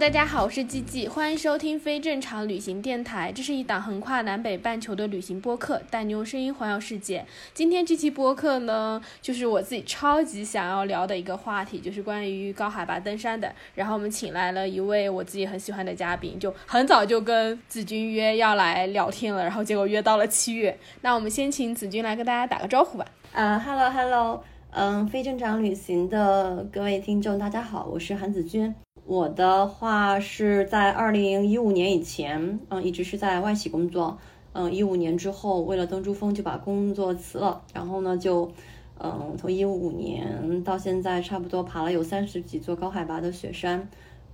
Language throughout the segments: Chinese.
大家好，我是季季，欢迎收听非正常旅行电台。这是一档横跨南北半球的旅行播客，带你用声音环游世界。今天这期播客呢，就是我自己超级想要聊的一个话题，就是关于高海拔登山的。然后我们请来了一位我自己很喜欢的嘉宾，就很早就跟子君约要来聊天了，然后结果约到了七月。那我们先请子君来跟大家打个招呼吧。啊、h e l l o Hello，嗯，非正常旅行的各位听众，大家好，我是韩子君。我的话是在二零一五年以前，嗯，一直是在外企工作。嗯，一五年之后，为了登珠峰就把工作辞了，然后呢，就嗯，从一五年到现在，差不多爬了有三十几座高海拔的雪山。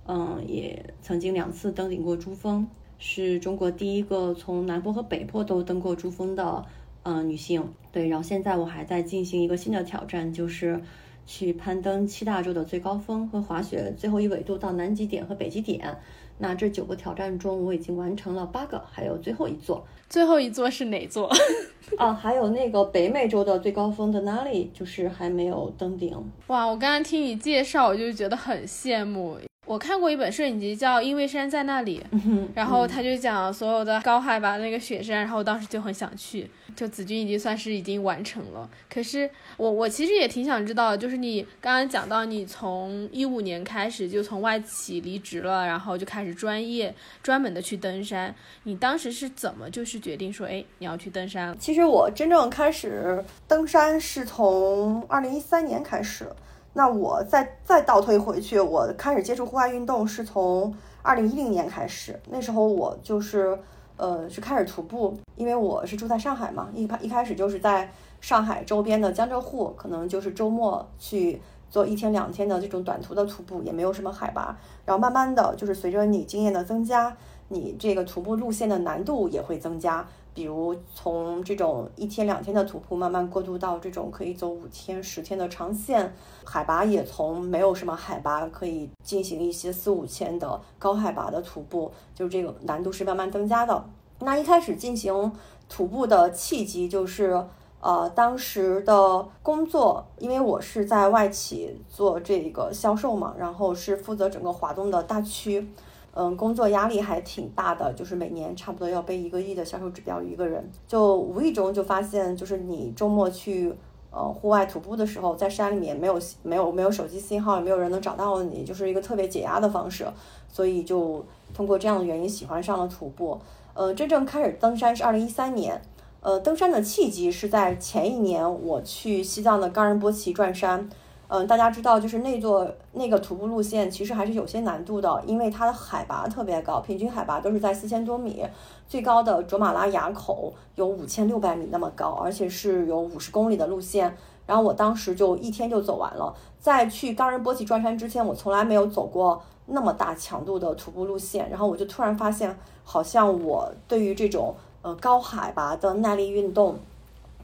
嗯，也曾经两次登顶过珠峰，是中国第一个从南坡和北坡都登过珠峰的嗯女性。对，然后现在我还在进行一个新的挑战，就是去攀登七大洲的最高峰和滑雪最后一纬度到南极点和北极点。那这九个挑战中，我已经完成了八个，还有最后一座。最后一座是哪座？啊，还有那个北美洲的最高峰的那里，就是还没有登顶。哇，我刚刚听你介绍，我就觉得很羡慕。我看过一本摄影集叫《因为山在那里》，然后他就讲所有的高海拔那个雪山，然后我当时就很想去。就子君已经算是已经完成了，可是我我其实也挺想知道，就是你刚刚讲到你从一五年开始就从外企离职了，然后就开始专业专门的去登山，你当时是怎么就是决定说，哎，你要去登山了？其实我真正开始登山是从二零一三年开始，那我再再倒推回去，我开始接触户外运动是从二零一零年开始，那时候我就是呃是开始徒步，因为我是住在上海嘛，一开一开始就是在上海周边的江浙沪，可能就是周末去做一天两天的这种短途的徒步，也没有什么海拔，然后慢慢的就是随着你经验的增加，你这个徒步路线的难度也会增加。比如从这种一天两天的徒步，慢慢过渡到这种可以走五天、十天的长线，海拔也从没有什么海拔可以进行一些四五千的高海拔的徒步，就这个难度是慢慢增加的。那一开始进行徒步的契机就是，呃，当时的工作，因为我是在外企做这个销售嘛，然后是负责整个华东的大区。嗯，工作压力还挺大的，就是每年差不多要背一个亿的销售指标，一个人就无意中就发现，就是你周末去呃户外徒步的时候，在山里面没有没有没有手机信号，也没有人能找到你，就是一个特别解压的方式，所以就通过这样的原因喜欢上了徒步。呃，真正开始登山是二零一三年，呃，登山的契机是在前一年我去西藏的冈仁波齐转山。嗯，大家知道，就是那座那个徒步路线其实还是有些难度的，因为它的海拔特别高，平均海拔都是在四千多米，最高的卓玛拉垭口有五千六百米那么高，而且是有五十公里的路线。然后我当时就一天就走完了。在去冈仁波齐转山之前，我从来没有走过那么大强度的徒步路线。然后我就突然发现，好像我对于这种呃高海拔的耐力运动。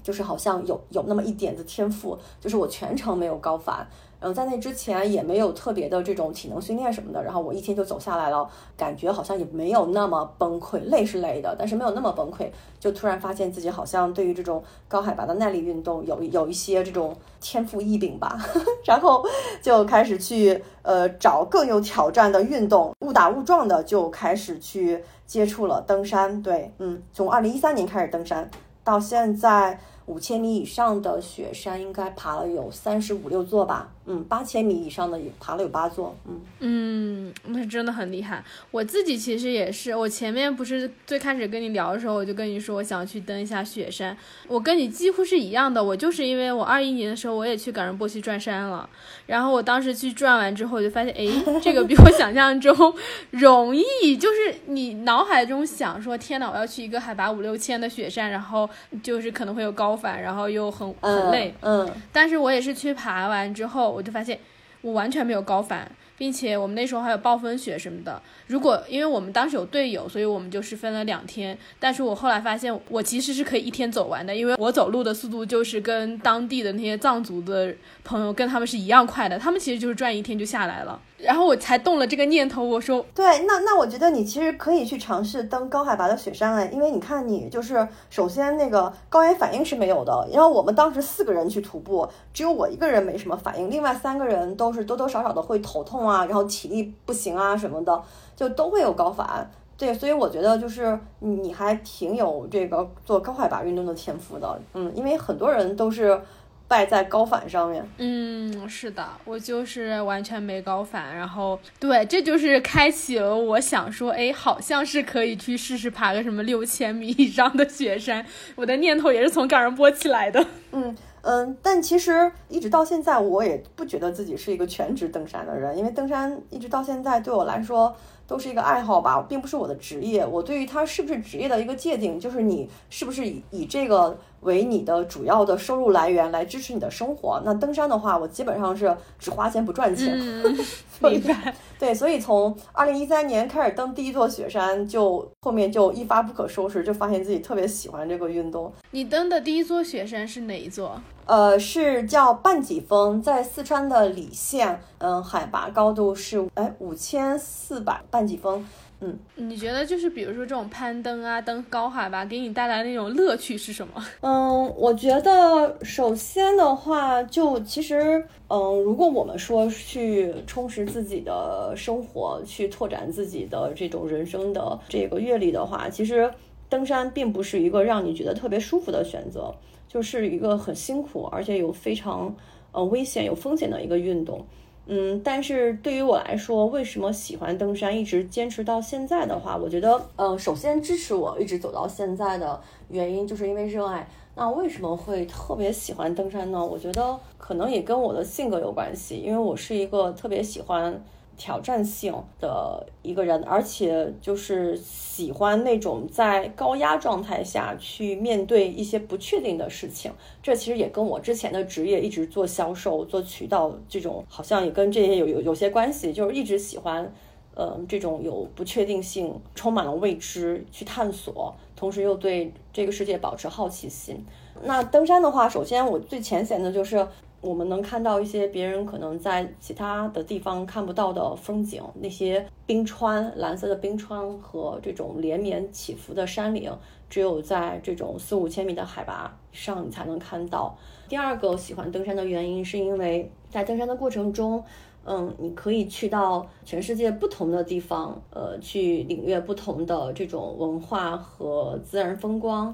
就是好像有有那么一点子天赋，就是我全程没有高反，然后在那之前也没有特别的这种体能训练什么的，然后我一天就走下来了，感觉好像也没有那么崩溃，累是累的，但是没有那么崩溃，就突然发现自己好像对于这种高海拔的耐力运动有有一些这种天赋异禀吧，然后就开始去呃找更有挑战的运动，误打误撞的就开始去接触了登山，对，嗯，从二零一三年开始登山，到现在。五千米以上的雪山应该爬了有三十五六座吧，嗯，八千米以上的也爬了有八座，嗯嗯，那真的很厉害。我自己其实也是，我前面不是最开始跟你聊的时候，我就跟你说我想去登一下雪山。我跟你几乎是一样的，我就是因为我二一年的时候我也去冈仁波齐转山了，然后我当时去转完之后，我就发现，哎，这个比我想象中容易，就是你脑海中想说，天呐，我要去一个海拔五六千的雪山，然后就是可能会有高反，然后又很很累，嗯，但是我也是去爬完之后，我就发现我完全没有高反，并且我们那时候还有暴风雪什么的。如果因为我们当时有队友，所以我们就是分了两天。但是我后来发现，我其实是可以一天走完的，因为我走路的速度就是跟当地的那些藏族的朋友跟他们是一样快的，他们其实就是转一天就下来了。然后我才动了这个念头，我说对，那那我觉得你其实可以去尝试登高海拔的雪山哎，因为你看你就是首先那个高原反应是没有的，然后我们当时四个人去徒步，只有我一个人没什么反应，另外三个人都是多多少少的会头痛啊，然后体力不行啊什么的，就都会有高反。对，所以我觉得就是你你还挺有这个做高海拔运动的天赋的，嗯，因为很多人都是败在高反上面。嗯，是的，我就是完全没高反，然后对，这就是开启了我想说，哎，好像是可以去试试爬个什么六千米以上的雪山，我的念头也是从冈仁波起来的。嗯嗯，但其实一直到现在，我也不觉得自己是一个全职登山的人，因为登山一直到现在对我来说都是一个爱好吧，并不是我的职业。我对于它是不是职业的一个界定，就是你是不是以以这个为你的主要的收入来源来支持你的生活。那登山的话，我基本上是只花钱不赚钱。明白。对，所以从二零一三年开始登第一座雪山，就后面就一发不可收拾，就发现自己特别喜欢这个运动。你登的第一座雪山是哪一座？呃，是叫半脊峰，在四川的理县，嗯，海拔高度是哎五千四百半脊峰，嗯，你觉得就是比如说这种攀登啊，登高海拔给你带来那种乐趣是什么？嗯，我觉得首先的话，就其实，嗯，如果我们说去充实自己的生活，去拓展自己的这种人生的这个阅历的话，其实登山并不是一个让你觉得特别舒服的选择，就是一个很辛苦，而且有非常呃危险、有风险的一个运动。嗯，但是对于我来说，为什么喜欢登山，一直坚持到现在的话，我觉得，呃，首先支持我一直走到现在的原因，就是因为热爱。那为什么会特别喜欢登山呢？我觉得可能也跟我的性格有关系，因为我是一个特别喜欢挑战性的一个人，而且就是喜欢那种在高压状态下去面对一些不确定的事情。这其实也跟我之前的职业一直做销售、做渠道这种，好像也跟这些有有有些关系，就是一直喜欢。呃，这种有不确定性、充满了未知去探索，同时又对这个世界保持好奇心。那登山的话，首先我最浅显的就是我们能看到一些别人可能在其他的地方看不到的风景，那些冰川、蓝色的冰川和这种连绵起伏的山岭，只有在这种四五千米的海拔上你才能看到。第二个喜欢登山的原因，是因为在登山的过程中。嗯，你可以去到全世界不同的地方，呃，去领略不同的这种文化和自然风光。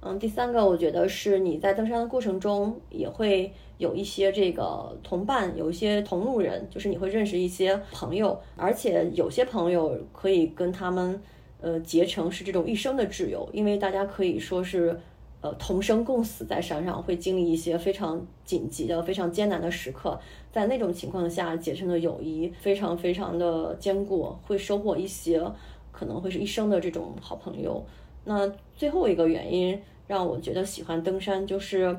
嗯，第三个，我觉得是你在登山的过程中也会有一些这个同伴，有一些同路人，就是你会认识一些朋友，而且有些朋友可以跟他们呃结成是这种一生的挚友，因为大家可以说是。呃，同生共死在山上，会经历一些非常紧急的、非常艰难的时刻，在那种情况下结成的友谊非常非常的坚固，会收获一些可能会是一生的这种好朋友。那最后一个原因让我觉得喜欢登山，就是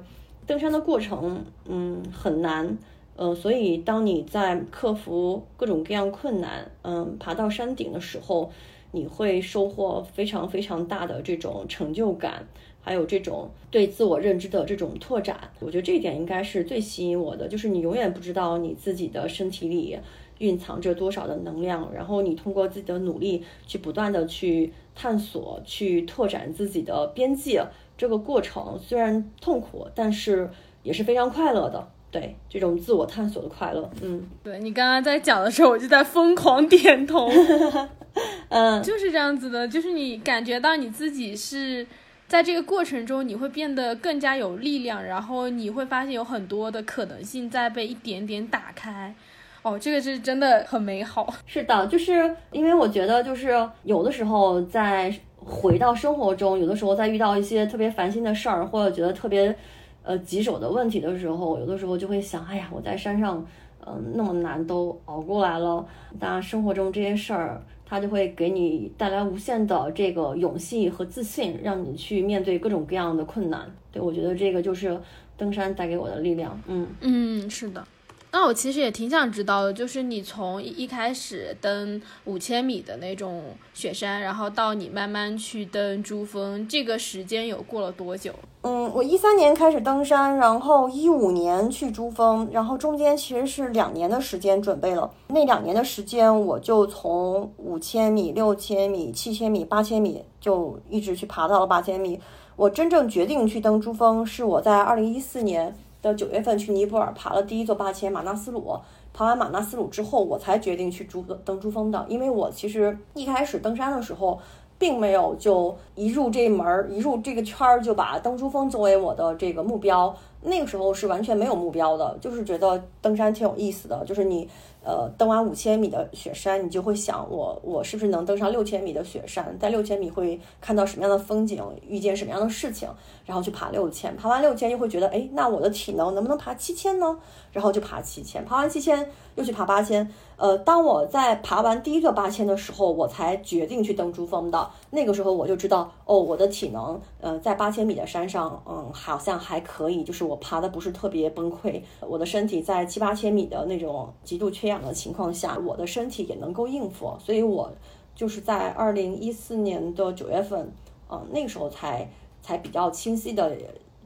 登山的过程，嗯，很难，呃，所以当你在克服各种各样困难，嗯，爬到山顶的时候，你会收获非常非常大的这种成就感。还有这种对自我认知的这种拓展，我觉得这一点应该是最吸引我的。就是你永远不知道你自己的身体里蕴藏着多少的能量，然后你通过自己的努力去不断的去探索、去拓展自己的边界。这个过程虽然痛苦，但是也是非常快乐的。对这种自我探索的快乐，嗯，对你刚刚在讲的时候，我就在疯狂点头。嗯，就是这样子的，就是你感觉到你自己是。在这个过程中，你会变得更加有力量，然后你会发现有很多的可能性在被一点点打开。哦，这个是真的很美好。是的，就是因为我觉得，就是有的时候在回到生活中，有的时候在遇到一些特别烦心的事儿，或者觉得特别呃棘手的问题的时候，有的时候就会想，哎呀，我在山上，嗯，那么难都熬过来了，当然生活中这些事儿。它就会给你带来无限的这个勇气和自信，让你去面对各种各样的困难。对我觉得这个就是登山带给我的力量。嗯嗯，是的。那我其实也挺想知道的，就是你从一开始登五千米的那种雪山，然后到你慢慢去登珠峰，这个时间有过了多久？嗯，我一三年开始登山，然后一五年去珠峰，然后中间其实是两年的时间准备了。那两年的时间，我就从五千米、六千米、七千米、八千米，就一直去爬到了八千米。我真正决定去登珠峰，是我在二零一四年的九月份去尼泊尔爬了第一座八千马纳斯鲁。爬完马纳斯鲁之后，我才决定去珠登珠峰的。因为我其实一开始登山的时候，并没有就一入这门儿，一入这个圈儿就把登珠峰作为我的这个目标。那个时候是完全没有目标的，就是觉得登山挺有意思的。就是你呃登完五千米的雪山，你就会想我我是不是能登上六千米的雪山，在六千米会看到什么样的风景，遇见什么样的事情，然后去爬六千。爬完六千又会觉得，哎，那我的体能能不能爬七千呢？然后就爬七千，爬完七千又去爬八千。呃，当我在爬完第一个八千的时候，我才决定去登珠峰的。那个时候我就知道，哦，我的体能，呃，在八千米的山上，嗯，好像还可以，就是我爬的不是特别崩溃，我的身体在七八千米的那种极度缺氧的情况下，我的身体也能够应付。所以我就是在二零一四年的九月份，嗯、那个时候才才比较清晰的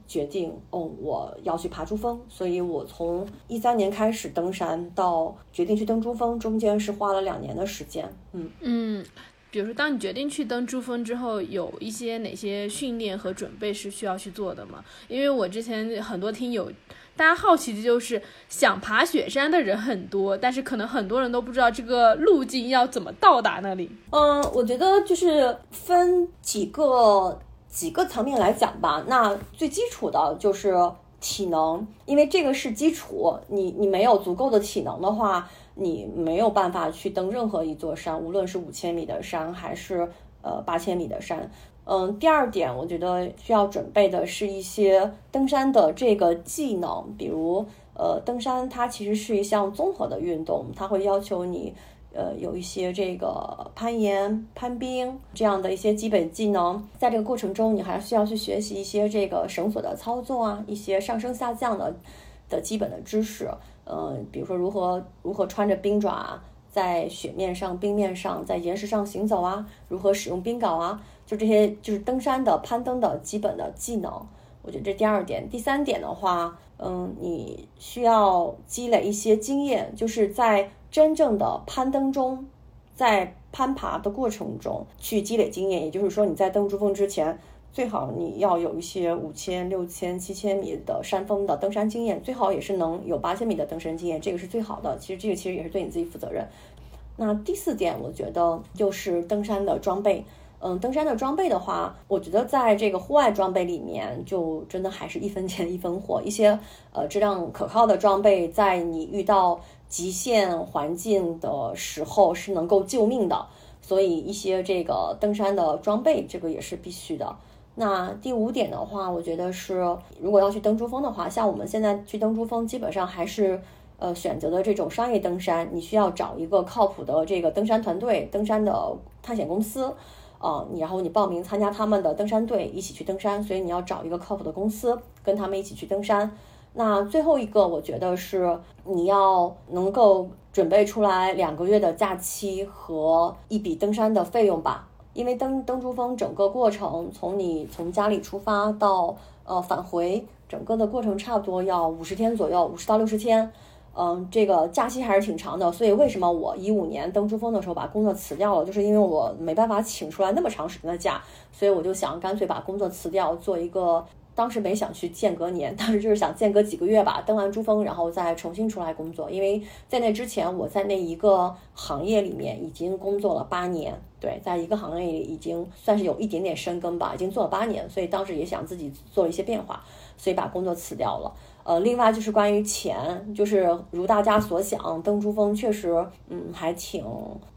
决定，哦，我要去爬珠峰，所以我从一三年开始登山，到决定去登珠峰，中间是花了两年的时间。嗯，嗯，比如说，当你决定去登珠峰之后，有一些哪些训练和准备是需要去做的吗？因为我之前很多听友，大家好奇的就是想爬雪山的人很多，但是可能很多人都不知道这个路径要怎么到达那里。嗯，我觉得就是分几个几个层面来讲吧。那最基础的就是体能，因为这个是基础。你你没有足够的体能的话，你没有办法去登任何一座山，无论是五千米的山还是呃八千米的山。嗯，第二点，我觉得需要准备的是一些登山的这个技能，比如呃，登山它其实是一项综合的运动，它会要求你呃有一些这个攀岩、攀冰这样的一些基本技能。在这个过程中，你还需要去学习一些这个绳索的操作啊，一些上升下降的的基本的知识。呃，比如说如何如何穿着冰爪在雪面上、冰面上、在岩石上行走啊，如何使用冰镐啊，就这些就是登山的攀登的基本的技能。我觉得这第二点，第三点的话，嗯，你需要积累一些经验，就是在真正的攀登中，在攀爬的过程中去积累经验。也就是说，你在登珠峰之前，最好你要有一些五千、六千、七千米的山峰的登山经验，最好也是能有八千米的登山经验，这个是最好的。其实这个其实也是对你自己负责任。那第四点，我觉得就是登山的装备。嗯，登山的装备的话，我觉得在这个户外装备里面，就真的还是一分钱一分货。一些呃质量可靠的装备，在你遇到极限环境的时候是能够救命的。所以一些这个登山的装备，这个也是必须的。那第五点的话，我觉得是如果要去登珠峰的话，像我们现在去登珠峰，基本上还是呃选择的这种商业登山，你需要找一个靠谱的这个登山团队、登山的探险公司。啊，你然后你报名参加他们的登山队，一起去登山，所以你要找一个靠谱的公司，跟他们一起去登山。那最后一个，我觉得是你要能够准备出来两个月的假期和一笔登山的费用吧，因为登登珠峰整个过程，从你从家里出发到呃返回，整个的过程差不多要五十天左右，五十到六十天。嗯，这个假期还是挺长的，所以为什么我一五年登珠峰的时候把工作辞掉了，就是因为我没办法请出来那么长时间的假，所以我就想干脆把工作辞掉，做一个。当时没想去间隔年，当时就是想间隔几个月吧，登完珠峰，然后再重新出来工作。因为在那之前，我在那一个行业里面已经工作了八年，对，在一个行业里已经算是有一点点深耕吧，已经做了八年，所以当时也想自己做一些变化，所以把工作辞掉了。呃，另外就是关于钱，就是如大家所想，登珠峰确实，嗯，还挺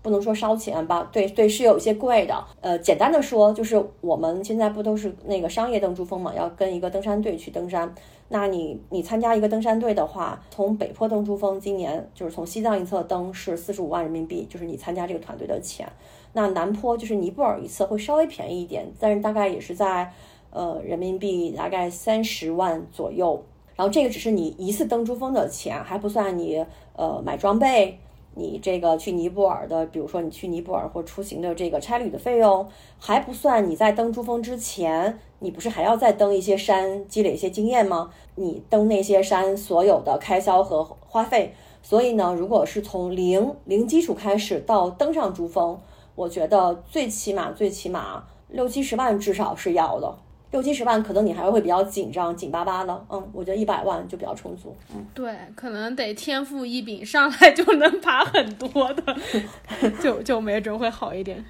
不能说烧钱吧，对对，是有一些贵的。呃，简单的说，就是我们现在不都是那个商业登珠峰嘛，要跟一个登山队去登山。那你你参加一个登山队的话，从北坡登珠峰，今年就是从西藏一侧登是四十五万人民币，就是你参加这个团队的钱。那南坡就是尼泊尔一侧会稍微便宜一点，但是大概也是在呃人民币大概三十万左右。然后这个只是你一次登珠峰的钱，还不算你呃买装备。你这个去尼泊尔的，比如说你去尼泊尔或出行的这个差旅的费用，还不算你在登珠峰之前，你不是还要再登一些山，积累一些经验吗？你登那些山所有的开销和花费，所以呢，如果是从零零基础开始到登上珠峰，我觉得最起码最起码六七十万至少是要的。六七十万可能你还会比较紧张、紧巴巴的，嗯，我觉得一百万就比较充足，嗯。对，可能得天赋异禀，上来就能爬很多的，就就没准会好一点。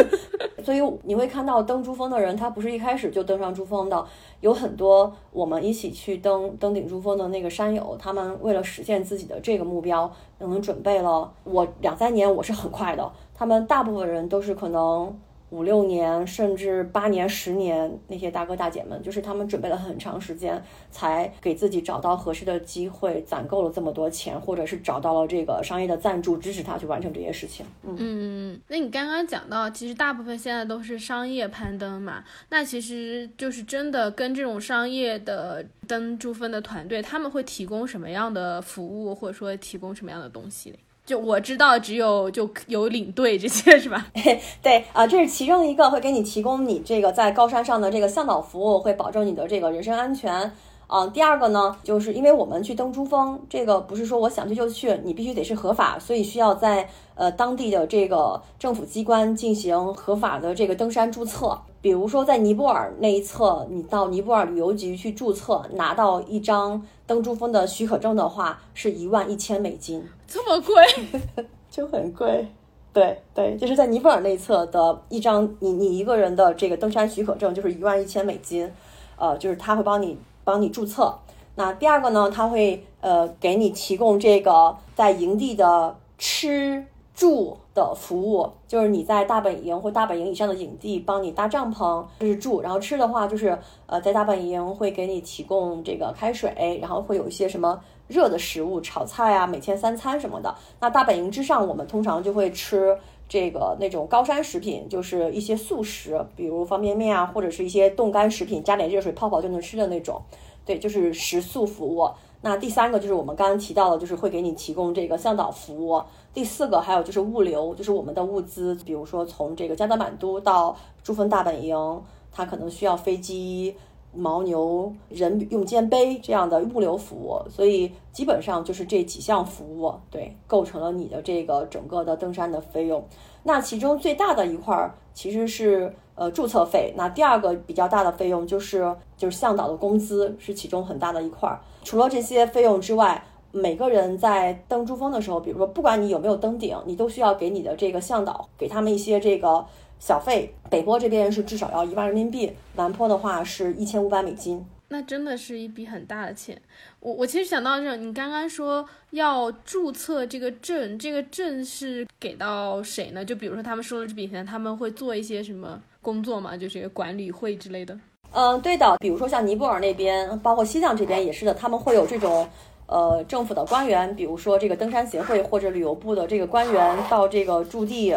所以你会看到登珠峰的人，他不是一开始就登上珠峰的，有很多我们一起去登登顶珠峰的那个山友，他们为了实现自己的这个目标，可能准备了我两三年，我是很快的，他们大部分人都是可能。五六年，甚至八年、十年，那些大哥大姐们，就是他们准备了很长时间，才给自己找到合适的机会，攒够了这么多钱，或者是找到了这个商业的赞助，支持他去完成这些事情。嗯嗯，那你刚刚讲到，其实大部分现在都是商业攀登嘛，那其实就是真的跟这种商业的登珠峰的团队，他们会提供什么样的服务，或者说提供什么样的东西？就我知道，只有就有领队这些是吧？对啊，这是其中一个会给你提供你这个在高山上的这个向导服务，会保证你的这个人身安全。啊，第二个呢，就是因为我们去登珠峰，这个不是说我想去就去，你必须得是合法，所以需要在呃当地的这个政府机关进行合法的这个登山注册。比如说在尼泊尔那一侧，你到尼泊尔旅游局去注册，拿到一张登珠峰的许可证的话，是一万一千美金，这么贵，就很贵。对对，就是在尼泊尔那一侧的一张你你一个人的这个登山许可证，就是一万一千美金，呃，就是他会帮你。帮你注册。那第二个呢，他会呃给你提供这个在营地的吃住的服务，就是你在大本营或大本营以上的营地帮你搭帐篷，这是住。然后吃的话，就是呃在大本营会给你提供这个开水，然后会有一些什么热的食物，炒菜啊，每天三餐什么的。那大本营之上，我们通常就会吃这个那种高山食品，就是一些速食，比如方便面啊，或者是一些冻干食品，加点热水泡泡就能吃的那种。对，就是食宿服务。那第三个就是我们刚刚提到的，就是会给你提供这个向导服务。第四个还有就是物流，就是我们的物资，比如说从这个加德满都到珠峰大本营，它可能需要飞机、牦牛、人用肩背这样的物流服务。所以基本上就是这几项服务，对，构成了你的这个整个的登山的费用。那其中最大的一块儿其实是呃注册费，那第二个比较大的费用就是就是向导的工资是其中很大的一块儿。除了这些费用之外，每个人在登珠峰的时候，比如说不管你有没有登顶，你都需要给你的这个向导给他们一些这个小费。北坡这边是至少要一万人民币，南坡的话是一千五百美金。那真的是一笔很大的钱。我我其实想到这，你刚刚说要注册这个证，这个证是给到谁呢？就比如说他们收了这笔钱，他们会做一些什么工作吗？就是管理会之类的。嗯，对的，比如说像尼泊尔那边，包括西藏这边也是的，他们会有这种呃政府的官员，比如说这个登山协会或者旅游部的这个官员到这个驻地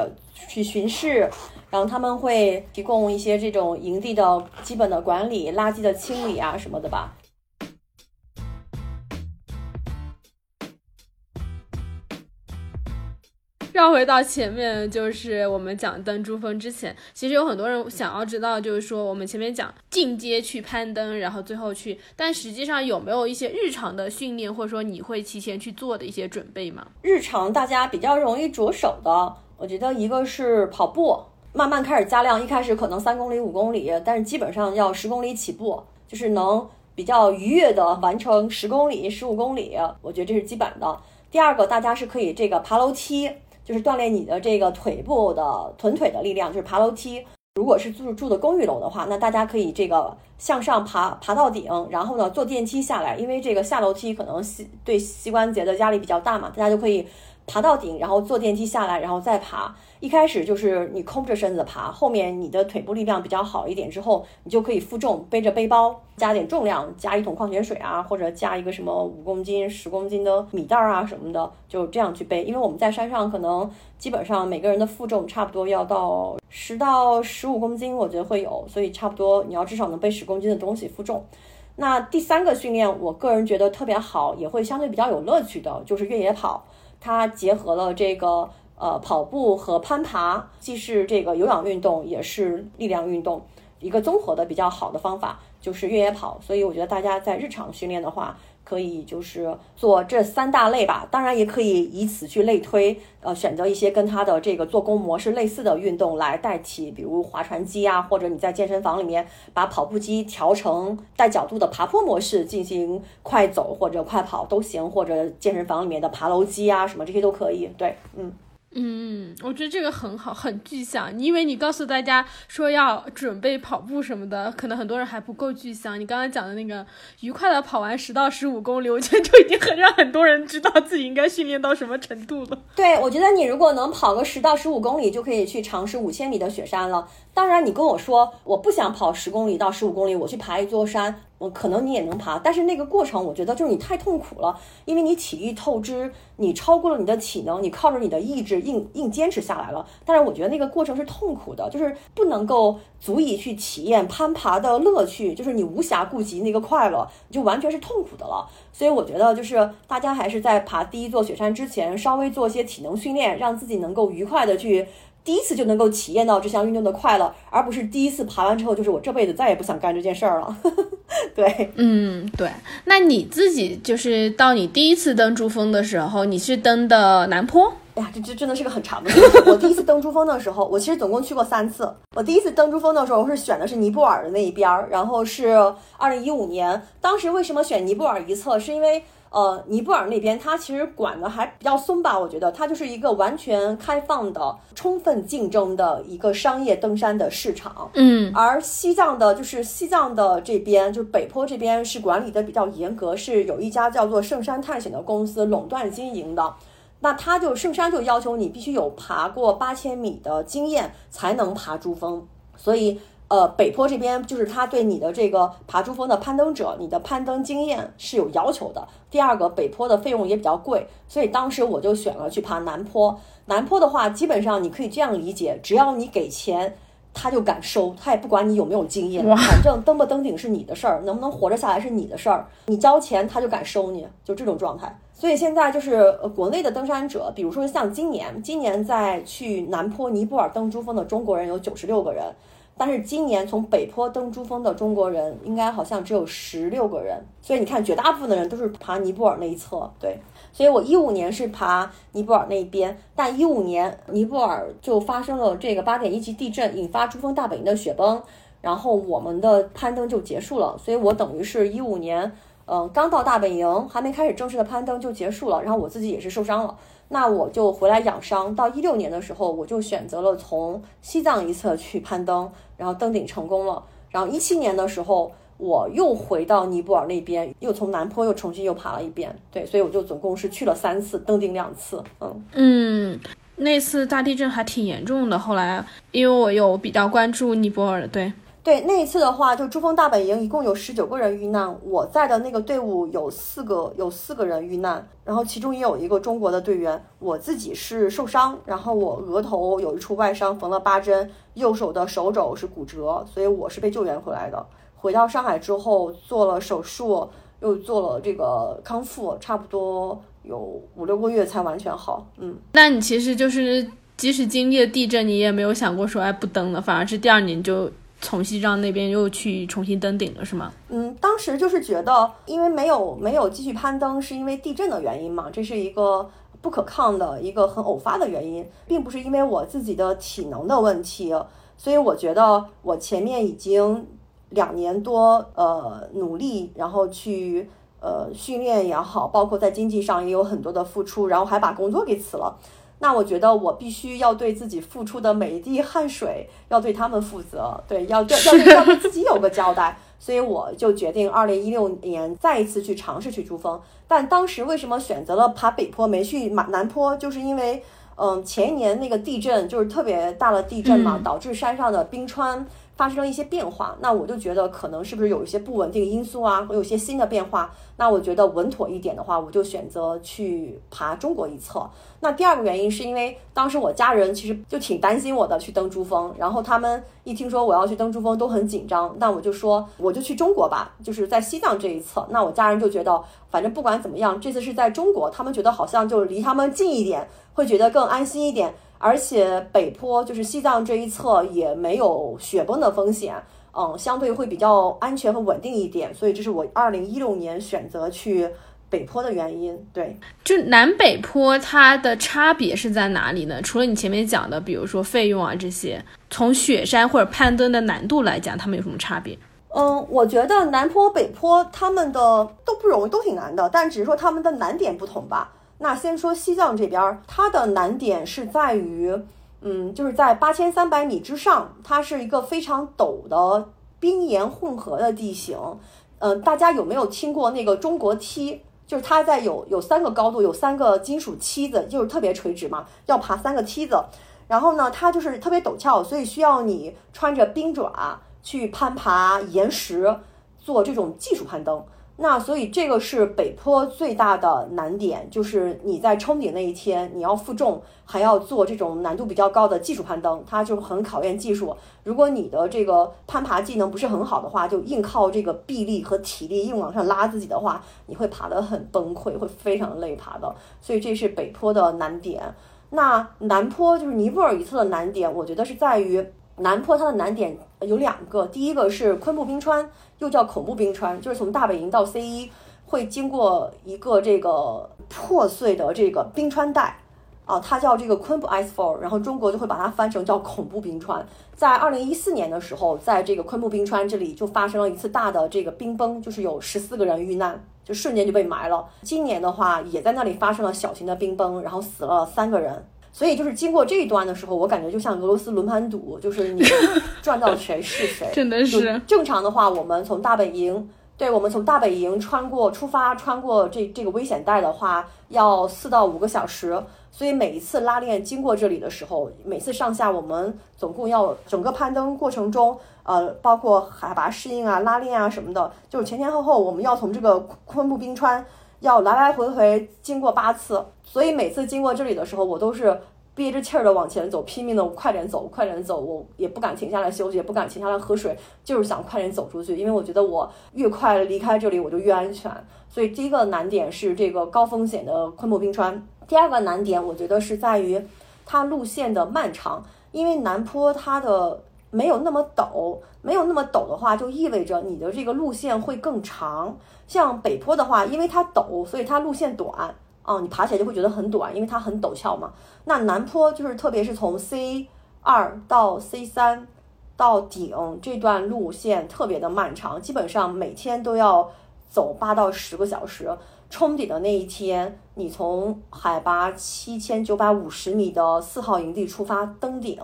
去巡视。然后他们会提供一些这种营地的基本的管理、垃圾的清理啊什么的吧。绕回到前面，就是我们讲登珠峰之前，其实有很多人想要知道，就是说我们前面讲进阶去攀登，然后最后去，但实际上有没有一些日常的训练，或者说你会提前去做的一些准备吗？日常大家比较容易着手的，我觉得一个是跑步。慢慢开始加量，一开始可能三公里、五公里，但是基本上要十公里起步，就是能比较愉悦的完成十公里、十五公里，我觉得这是基本的。第二个，大家是可以这个爬楼梯，就是锻炼你的这个腿部的臀腿的力量，就是爬楼梯。如果是住住的公寓楼的话，那大家可以这个向上爬，爬到顶，然后呢坐电梯下来，因为这个下楼梯可能膝对膝关节的压力比较大嘛，大家就可以爬到顶，然后坐电梯下来，然后再爬。一开始就是你空着身子爬，后面你的腿部力量比较好一点之后，你就可以负重，背着背包，加点重量，加一桶矿泉水啊，或者加一个什么五公斤、十公斤的米袋啊什么的，就这样去背。因为我们在山上可能基本上每个人的负重差不多要到十到十五公斤，我觉得会有，所以差不多你要至少能背十公斤的东西负重。那第三个训练，我个人觉得特别好，也会相对比较有乐趣的，就是越野跑。它结合了这个呃跑步和攀爬，既是这个有氧运动，也是力量运动，一个综合的比较好的方法就是越野跑。所以我觉得大家在日常训练的话，可以就是做这三大类吧，当然也可以以此去类推，呃，选择一些跟它的这个做工模式类似的运动来代替，比如划船机啊，或者你在健身房里面把跑步机调成带角度的爬坡模式进行快走或者快跑都行，或者健身房里面的爬楼机啊什么这些都可以。对，嗯。嗯，我觉得这个很好，很具象。你因为你告诉大家说要准备跑步什么的，可能很多人还不够具象。你刚刚讲的那个愉快的跑完十到十五公里，我觉得就已经很让很多人知道自己应该训练到什么程度了。对，我觉得你如果能跑个十到十五公里，就可以去尝试五千米的雪山了。当然，你跟我说我不想跑十公里到十五公里，我去爬一座山，可能你也能爬，但是那个过程我觉得就是你太痛苦了，因为你体力透支，你超过了你的体能，你靠着你的意志硬硬坚持下来了。但是我觉得那个过程是痛苦的，就是不能够足以去体验攀爬的乐趣，就是你无暇顾及那个快乐，就完全是痛苦的了。所以我觉得就是大家还是在爬第一座雪山之前，稍微做些体能训练，让自己能够愉快的去。第一次就能够体验到这项运动的快乐，而不是第一次爬完之后就是我这辈子再也不想干这件事儿了。对，嗯，对。那你自己就是到你第一次登珠峰的时候，你是登的南坡？哎呀，这这真的是个很长的故事。我第一次登珠峰的时候，我其实总共去过三次。我第一次登珠峰的时候，我是选的是尼泊尔的那一边儿，然后是二零一五年。当时为什么选尼泊尔一侧？是因为呃，尼泊尔那边它其实管的还比较松吧，我觉得它就是一个完全开放的、充分竞争的一个商业登山的市场。嗯而西藏的，就是西藏的这边，就是北坡这边是管理的比较严格，是有一家叫做圣山探险的公司垄断经营的。那他就圣山就要求你必须有爬过八千米的经验才能爬珠峰，所以呃北坡这边就是他对你的这个爬珠峰的攀登者，你的攀登经验是有要求的。第二个，北坡的费用也比较贵，所以当时我就选了去爬南坡。南坡的话，基本上你可以这样理解，只要你给钱。他就敢收，他也不管你有没有经验，反正登不登顶是你的事儿，能不能活着下来是你的事儿。你交钱，他就敢收你，就这种状态。所以现在就是呃，国内的登山者，比如说像今年，今年在去南坡、尼泊尔登珠峰的中国人有九十六个人，但是今年从北坡登珠峰的中国人应该好像只有十六个人。所以你看，绝大部分的人都是爬尼泊尔那一侧，对。所以我一五年是爬尼泊尔那一边，但一五年尼泊尔就发生了这个八点一级地震，引发珠峰大本营的雪崩，然后我们的攀登就结束了。所以我等于是一五年，嗯、刚到大本营，还没开始正式的攀登就结束了，然后我自己也是受伤了。那我就回来养伤。到一六年的时候，我就选择了从西藏一侧去攀登，然后登顶成功了。然后一七年的时候，我又回到尼泊尔那边，又从南坡又重新又爬了一遍。对，所以我就总共是去了三次，登顶两次。嗯，嗯，那次大地震还挺严重的。后来因为我有比较关注尼泊尔，对，对，那一次的话，就珠峰大本营一共有十九个人遇难，我在的那个队伍有四个有四个人遇难，然后其中也有一个中国的队员。我自己是受伤，然后我额头有一处外伤，缝了八针，右手的手肘是骨折，所以我是被救援回来的。回到上海之后做了手术，又做了这个康复，差不多有五六个月才完全好。嗯。那你其实就是即使经历了地震，你也没有想过说哎不登了，反而是第二年就从西藏那边又去重新登顶了，是吗？嗯，当时就是觉得，因为没有没有继续攀登，是因为地震的原因嘛，这是一个不可抗的一个很偶发的原因，并不是因为我自己的体能的问题，所以我觉得我前面已经两年多呃努力，然后去呃训练也好，包括在经济上也有很多的付出，然后还把工作给辞了。那我觉得我必须要对自己付出的每一滴汗水，要对他们负责，对，要对要对要对自己有个交代。所以我就决定二零一六年再一次去尝试去珠峰。但当时为什么选择了爬北坡，没去马南坡？就是因为，嗯，前一年那个地震就是特别大的地震嘛，嗯导致山上的冰川发生了一些变化。那我就觉得可能是不是有一些不稳定因素啊，会有一些新的变化。那我觉得稳妥一点的话，我就选择去爬中国一侧。那第二个原因是因为当时我家人其实就挺担心我的去登珠峰，然后他们一听说我要去登珠峰都很紧张。那我就说我就去中国吧，就是在西藏这一侧。那我家人就觉得，反正不管怎么样，这次是在中国，他们觉得好像就离他们近一点，会觉得更安心一点。而且北坡就是西藏这一侧也没有雪崩的风险，嗯，相对会比较安全和稳定一点。所以这是我二零一六年选择去北坡的原因。对，就南北坡它的差别是在哪里呢？除了你前面讲的，比如说费用啊这些，从雪山或者攀登的难度来讲，它们有什么差别？嗯，我觉得南坡、北坡他们的都不容易，都挺难的，但只是说他们的难点不同吧。那先说西藏这边儿，它的难点是在于，嗯，就是在八千三百米之上，它是一个非常陡的冰岩混合的地形。嗯，大家有没有听过那个中国梯？就是它在有有三个高度，有三个金属梯子，就是特别垂直嘛，要爬三个梯子。然后呢，它就是特别陡峭，所以需要你穿着冰爪去攀爬岩石，做这种技术攀登。那所以这个是北坡最大的难点，就是你在冲顶那一天，你要负重，还要做这种难度比较高的技术攀登，它就很考验技术。如果你的这个攀爬技能不是很好的话，就硬靠这个臂力和体力硬往上拉自己的话，你会爬得很崩溃，会非常累爬的。所以这是北坡的难点。那南坡就是尼泊尔一侧的难点，我觉得是在于南坡它的难点有两个，第一个是昆布冰川，又叫恐怖冰川，就是从大本营到 C 一会经过一个这个破碎的这个冰川带。啊，它叫这个昆布 Ice Fall，然后中国就会把它翻成叫恐怖冰川。在二零一四年的时候，在这个昆布冰川这里就发生了一次大的这个冰崩，就是有十四个人遇难，就瞬间就被埋了。今年的话，也在那里发生了小型的冰崩，然后死了三个人。所以就是经过这一段的时候，我感觉就像俄罗斯轮盘赌，就是你 赚到谁是谁。真的是正常的话，我们从大本营，对我们从大本营穿过出发，穿过这这个危险带的话，要四到五个小时。所以每一次拉链经过这里的时候，每次上下我们总共要整个攀登过程中，呃，包括海拔适应啊、拉链啊什么的，就是前前后后我们要从这个昆布冰川要来来回回经过八次。所以每次经过这里的时候，我都是憋着气儿的往前走，拼命的快点走，快点走，我也不敢停下来休息，也不敢停下来喝水，就是想快点走出去，因为我觉得我越快离开这里，我就越安全。所以第一个难点是这个高风险的昆布冰川。第二个难点，我觉得是在于它路线的漫长，因为南坡它的没有那么陡，没有那么陡的话，就意味着你的这个路线会更长。像北坡的话，因为它陡，所以它路线短，啊，你爬起来就会觉得很短，因为它很陡峭嘛。那南坡就是，特别是从 C 二到 C 三到顶这段路线特别的漫长，基本上每天都要走八到十个小时。冲顶的那一天，你从海拔七千九百五十米的四号营地出发登顶，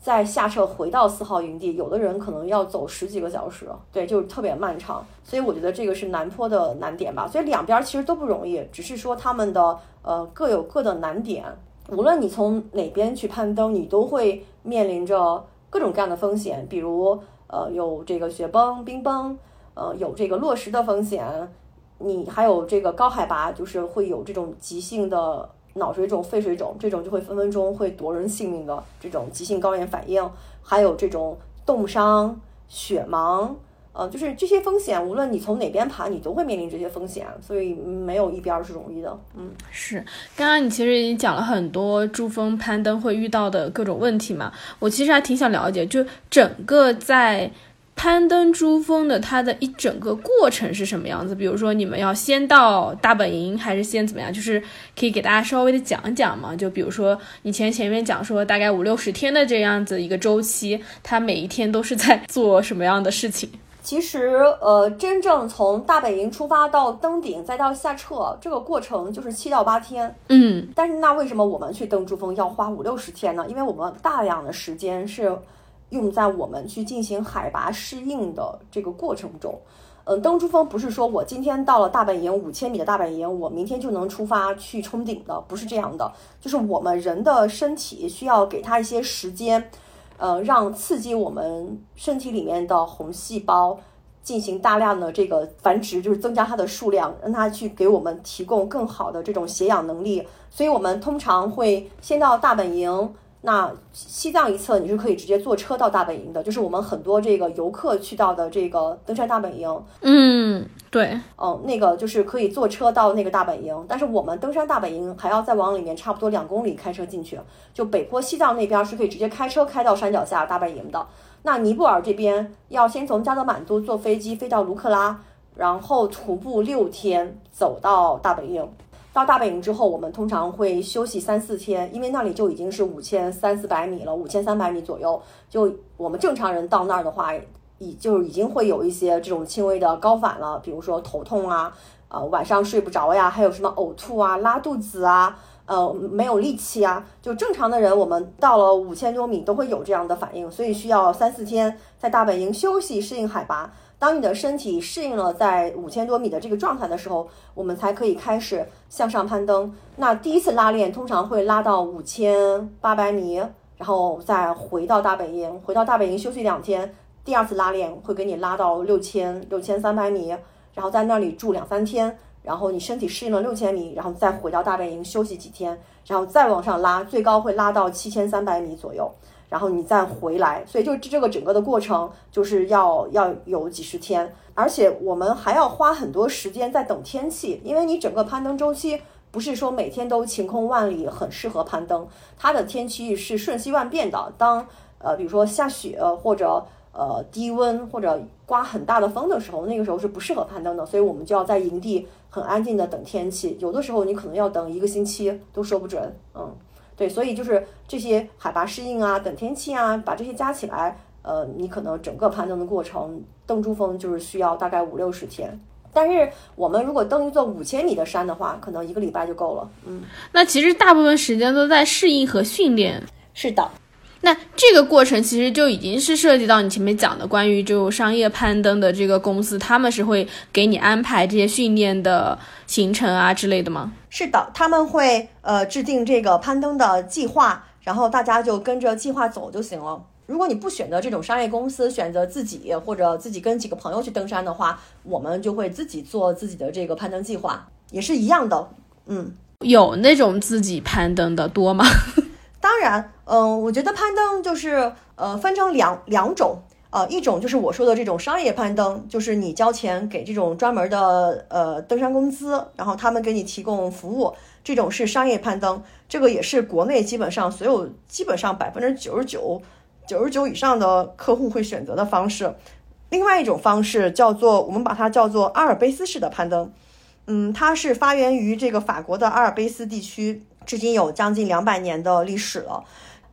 再下撤回到四号营地，有的人可能要走十几个小时，对，就是特别漫长。所以我觉得这个是南坡的难点吧。所以两边其实都不容易，只是说他们的呃各有各的难点。无论你从哪边去攀登，你都会面临着各种各样的风险，比如呃有这个雪崩、冰崩，呃有这个落石的风险。你还有这个高海拔，就是会有这种急性的脑水肿、肺水肿，这种就会分分钟会夺人性命的这种急性高原反应，还有这种冻伤、血盲，呃，就是这些风险，无论你从哪边爬，你都会面临这些风险，所以没有一边是容易的。嗯，是。刚刚你其实已经讲了很多珠峰攀登会遇到的各种问题嘛，我其实还挺想了解，就整个在。攀登珠峰的它的一整个过程是什么样子？比如说你们要先到大本营，还是先怎么样？就是可以给大家稍微的讲讲嘛。就比如说你前前面讲说大概五六十天的这样子一个周期，它每一天都是在做什么样的事情？其实，呃，真正从大本营出发到登顶再到下撤，这个过程就是七到八天。嗯，但是那为什么我们去登珠峰要花五六十天呢？因为我们大量的时间是。用在我们去进行海拔适应的这个过程中，嗯，登珠峰不是说我今天到了大本营五千米的大本营，我明天就能出发去冲顶的，不是这样的。就是我们人的身体需要给它一些时间，呃，让刺激我们身体里面的红细胞进行大量的这个繁殖，就是增加它的数量，让它去给我们提供更好的这种携氧能力。所以我们通常会先到大本营。那西藏一侧你是可以直接坐车到大本营的，就是我们很多这个游客去到的这个登山大本营，嗯，对，嗯，那个就是可以坐车到那个大本营，但是我们登山大本营还要再往里面差不多两公里开车进去。就北坡西藏那边是可以直接开车开到山脚下大本营的。那尼泊尔这边要先从加德满都坐飞机飞到卢克拉，然后徒步六天走到大本营。到大本营之后，我们通常会休息三四天，因为那里就已经是五千三四百米了，五千三百米左右。就我们正常人到那儿的话，已就已经会有一些这种轻微的高反了，比如说头痛啊，呃晚上睡不着呀，还有什么呕吐啊、拉肚子啊，呃没有力气啊。就正常的人，我们到了五千多米都会有这样的反应，所以需要三四天在大本营休息，适应海拔。当你的身体适应了在五千多米的这个状态的时候，我们才可以开始向上攀登。那第一次拉练通常会拉到五千八百米，然后再回到大本营，回到大本营休息两天。第二次拉练会给你拉到六千六千三百米，然后在那里住两三天，然后你身体适应了六千米，然后再回到大本营休息几天，然后再往上拉，最高会拉到七千三百米左右。然后你再回来，所以就这这个整个的过程就是要要有几十天，而且我们还要花很多时间在等天气，因为你整个攀登周期不是说每天都晴空万里，很适合攀登，它的天气是瞬息万变的。当呃比如说下雪或者呃低温或者刮很大的风的时候，那个时候是不适合攀登的，所以我们就要在营地很安静的等天气，有的时候你可能要等一个星期都说不准，嗯。对，所以就是这些海拔适应啊，等天气啊，把这些加起来，呃，你可能整个攀登的过程，登珠峰就是需要大概五六十天。但是我们如果登一座五千米的山的话，可能一个礼拜就够了。嗯，那其实大部分时间都在适应和训练。是的，那这个过程其实就已经是涉及到你前面讲的关于就商业攀登的这个公司，他们是会给你安排这些训练的行程啊之类的吗？是的，他们会呃制定这个攀登的计划，然后大家就跟着计划走就行了。如果你不选择这种商业公司，选择自己或者自己跟几个朋友去登山的话，我们就会自己做自己的这个攀登计划，也是一样的。嗯，有那种自己攀登的多吗？当然，嗯、我觉得攀登就是呃分成两两种。呃，一种就是我说的这种商业攀登，就是你交钱给这种专门的呃登山公司，然后他们给你提供服务，这种是商业攀登，这个也是国内基本上所有基本上百分之九十九、九十九以上的客户会选择的方式。另外一种方式叫做我们把它叫做阿尔卑斯式的攀登，嗯，它是发源于这个法国的阿尔卑斯地区，至今有将近两百年的历史了。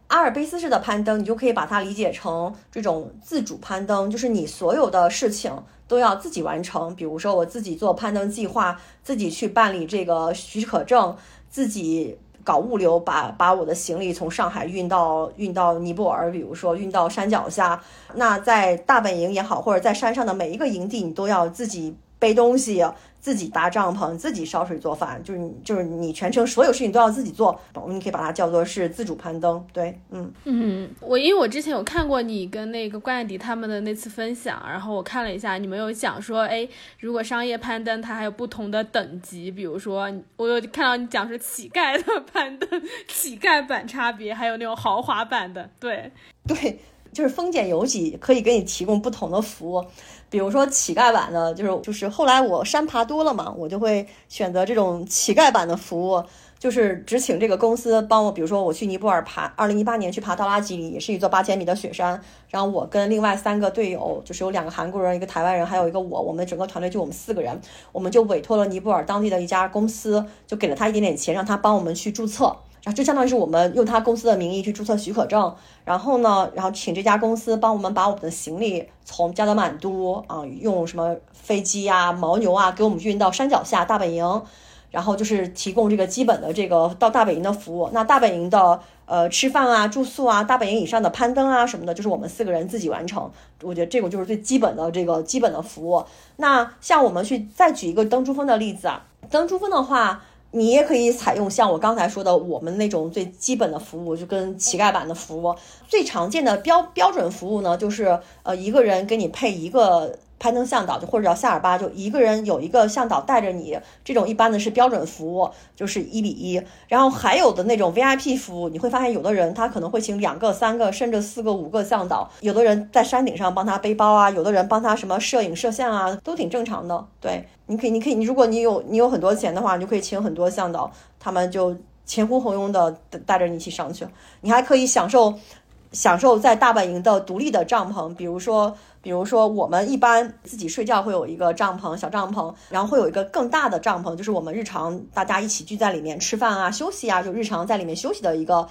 阿尔卑斯式的攀登，你就可以把它理解成这种自主攀登，就是你所有的事情都要自己完成。比如说，我自己做攀登计划，自己去办理这个许可证，自己搞物流，把把我的行李从上海运到运到尼泊尔，比如说运到山脚下。那在大本营也好，或者在山上的每一个营地，你都要自己背东西，自己搭帐篷，自己烧水做饭，就是你就是你全程所有事情都要自己做。我们可以把它叫做是自主攀登。对，嗯。嗯，我因为我之前有看过你跟那个关爱迪他们的那次分享，然后我看了一下，你们有讲说，哎，如果商业攀登它还有不同的等级，比如说我有看到你讲说乞丐的攀登，乞丐版差别，还有那种豪华版的，对，对，就是丰俭由己，可以给你提供不同的服务。比如说乞丐版的，就是就是后来我山爬多了嘛，我就会选择这种乞丐版的服务，就是只请这个公司帮我。比如说我去尼泊尔爬，二零一八年去爬道拉吉里，也是一座八千米的雪山，然后我跟另外三个队友，就是有两个韩国人、一个台湾人，还有一个我，我们整个团队就我们四个人，我们就委托了尼泊尔当地的一家公司，就给了他一点点钱，让他帮我们去注册。然后就相当于是我们用他公司的名义去注册许可证，然后呢，然后请这家公司帮我们把我们的行李从加德满都啊、用什么飞机啊、牦牛啊给我们运到山脚下大本营，然后就是提供这个基本的这个到大本营的服务。那大本营的呃吃饭啊、住宿啊、大本营以上的攀登啊什么的，就是我们四个人自己完成。我觉得这个就是最基本的这个基本的服务。那像我们去再举一个登珠峰的例子啊，登珠峰的话。你也可以采用像我刚才说的我们那种最基本的服务，就跟乞丐版的服务。最常见的标标准服务呢，就是呃一个人给你配一个攀登向导，就或者叫夏尔巴，就一个人有一个向导带着你，这种一般的是标准服务，就是一比一。然后还有的那种 VIP 服务，你会发现有的人他可能会请两个、三个，甚至四个、五个向导，有的人在山顶上帮他背包啊，有的人帮他什么摄影摄像啊，都挺正常的。对，你可以，你可以，你如果你有你有很多钱的话，你就可以请很多向导，他们就前呼后拥的带着你一起上去，你还可以享受。享受在大本营的独立的帐篷，比如说，比如说我们一般自己睡觉会有一个帐篷，小帐篷，然后会有一个更大的帐篷，就是我们日常大家一起聚在里面吃饭啊、休息啊，就日常在里面休息的一个，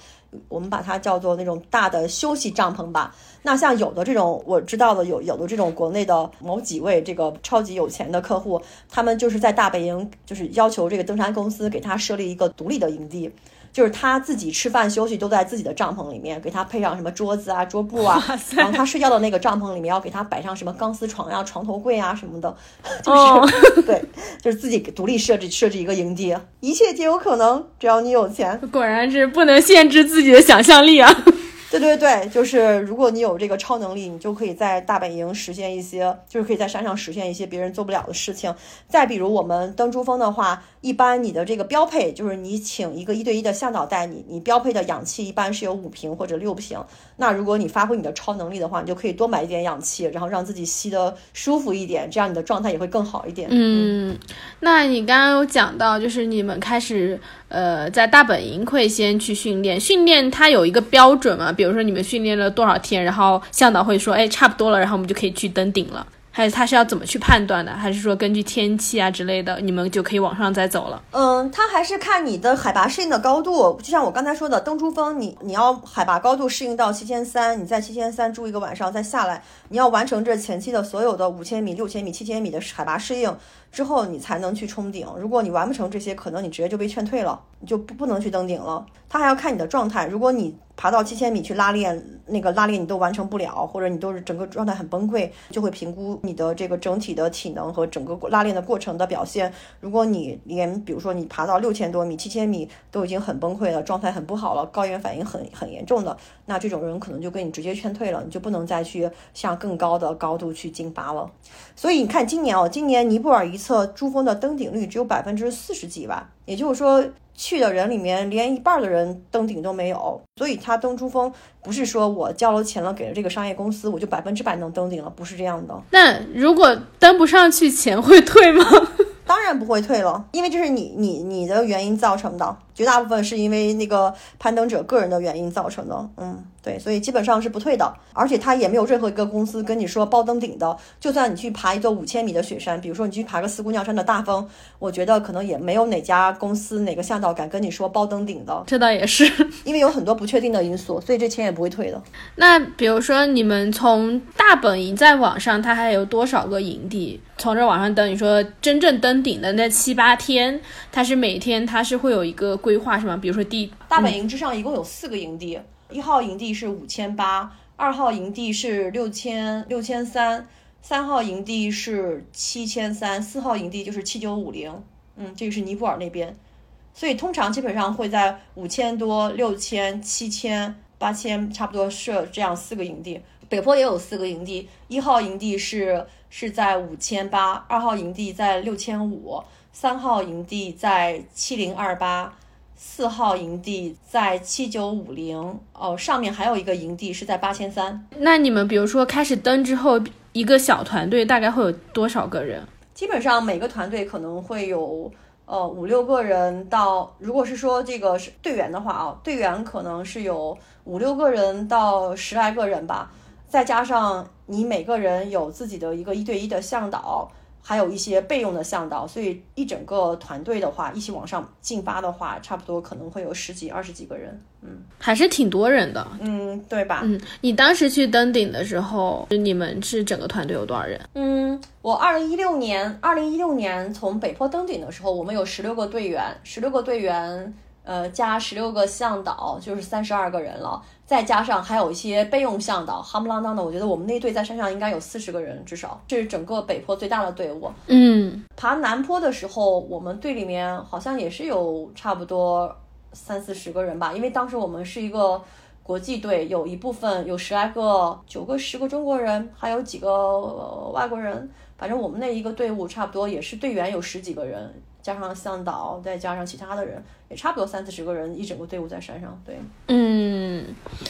我们把它叫做那种大的休息帐篷吧。那像有的这种我知道的有有的这种国内的某几位这个超级有钱的客户，他们就是在大本营，就是要求这个登山公司给他设立一个独立的营地。就是他自己吃饭休息都在自己的帐篷里面，给他配上什么桌子啊、桌布啊，然后他睡觉的那个帐篷里面要给他摆上什么钢丝床呀、床头柜啊什么的，就是、对，就是自己独立设置设置一个营地，一切皆有可能，只要你有钱。果然是不能限制自己的想象力啊！对对对，就是如果你有这个超能力，你就可以在大本营实现一些，就是可以在山上实现一些别人做不了的事情。再比如我们登珠峰的话，一般你的这个标配就是你请一个一对一的向导带你，你标配的氧气一般是有五瓶或者六瓶。那如果你发挥你的超能力的话，你就可以多买一点氧气，然后让自己吸得舒服一点，这样你的状态也会更好一点。嗯，那你刚刚有讲到，就是你们开始呃在大本营会先去训练，训练它有一个标准嘛？比如说你们训练了多少天，然后向导会说，哎，差不多了，然后我们就可以去登顶了。还是他是要怎么去判断的？还是说根据天气啊之类的，你们就可以往上再走了？嗯，它还是看你的海拔适应的高度。就像我刚才说的，登珠峰，你你要海拔高度适应到七千三，你在七千三住一个晚上再下来，你要完成这前期的所有的五千米、六千米、七千米的海拔适应之后，你才能去冲顶。如果你完不成这些，可能你直接就被劝退了，你就不不能去登顶了。他还要看你的状态，如果你爬到七千米去拉练，那个拉练你都完成不了，或者你都是整个状态很崩溃，就会评估你的这个整体的体能和整个拉练的过程的表现。如果你连比如说你爬到六千多米、七千米都已经很崩溃了，状态很不好了，高原反应很很严重的，那这种人可能就跟你直接劝退了，你就不能再去向更高的高度去进发了。所以你看今年哦，今年尼泊尔一次侧珠峰的登顶率只有百分之四十几吧，也就是说。去的人里面，连一半的人登顶都没有，所以他登珠峰不是说我交了钱了，给了这个商业公司，我就百分之百能登顶了，不是这样的。那如果登不上去，钱会退吗？当然不会退了，因为这是你你你的原因造成的，绝大部分是因为那个攀登者个人的原因造成的。嗯，对，所以基本上是不退的，而且他也没有任何一个公司跟你说包登顶的。就算你去爬一座五千米的雪山，比如说你去爬个四姑娘山的大峰，我觉得可能也没有哪家公司哪个向导敢跟你说包登顶的，这倒也是。因为有很多不确定的因素，所以这钱也不会退的。那比如说你们从大本营在网上，它还有多少个营地？从这往上登，你说真正登顶的那七八天，它是每天它是会有一个规划是吗？比如说第大本营之上一共有四个营地，一号营地是五千八，二号营地是六千六千三，三号营地是七千三，四号营地就是七九五零。嗯，这个是尼泊尔那边，所以通常基本上会在五千多、六千、七千、八千，差不多设这样四个营地。北坡也有四个营地，一号营地是是在五千八，二号营地在六千五，三号营地在七零二八，四号营地在七九五零，哦，上面还有一个营地是在八千三。那你们比如说开始登之后，一个小团队大概会有多少个人？基本上每个团队可能会有呃五六个人到，如果是说这个是队员的话啊，队员可能是有五六个人到十来个人吧，再加上你每个人有自己的一个一对一的向导，还有一些备用的向导，所以一整个团队的话，一起往上进发的话，差不多可能会有十几二十几个人。嗯还是挺多人的。嗯，对吧？嗯，你当时去登顶的时候，你们是整个团队有多少人？嗯，我二零一六年，二零一六年从北坡登顶的时候，我们有十六个队员，十六个队员，呃，加十六个向导，就是三十二个人了。再加上还有一些备用向导，夯不啷当的，我觉得我们那队在山上应该有四十个人，至少这是整个北坡最大的队伍。嗯，爬南坡的时候，我们队里面好像也是有差不多三四十个人吧，因为当时我们是一个国际队，有一部分有十来个、九个、十个中国人，还有几个、外国人。反正我们那一个队伍差不多也是队员有十几个人，加上向导，再加上其他的人，也差不多三四十个人，一整个队伍在山上。对，嗯，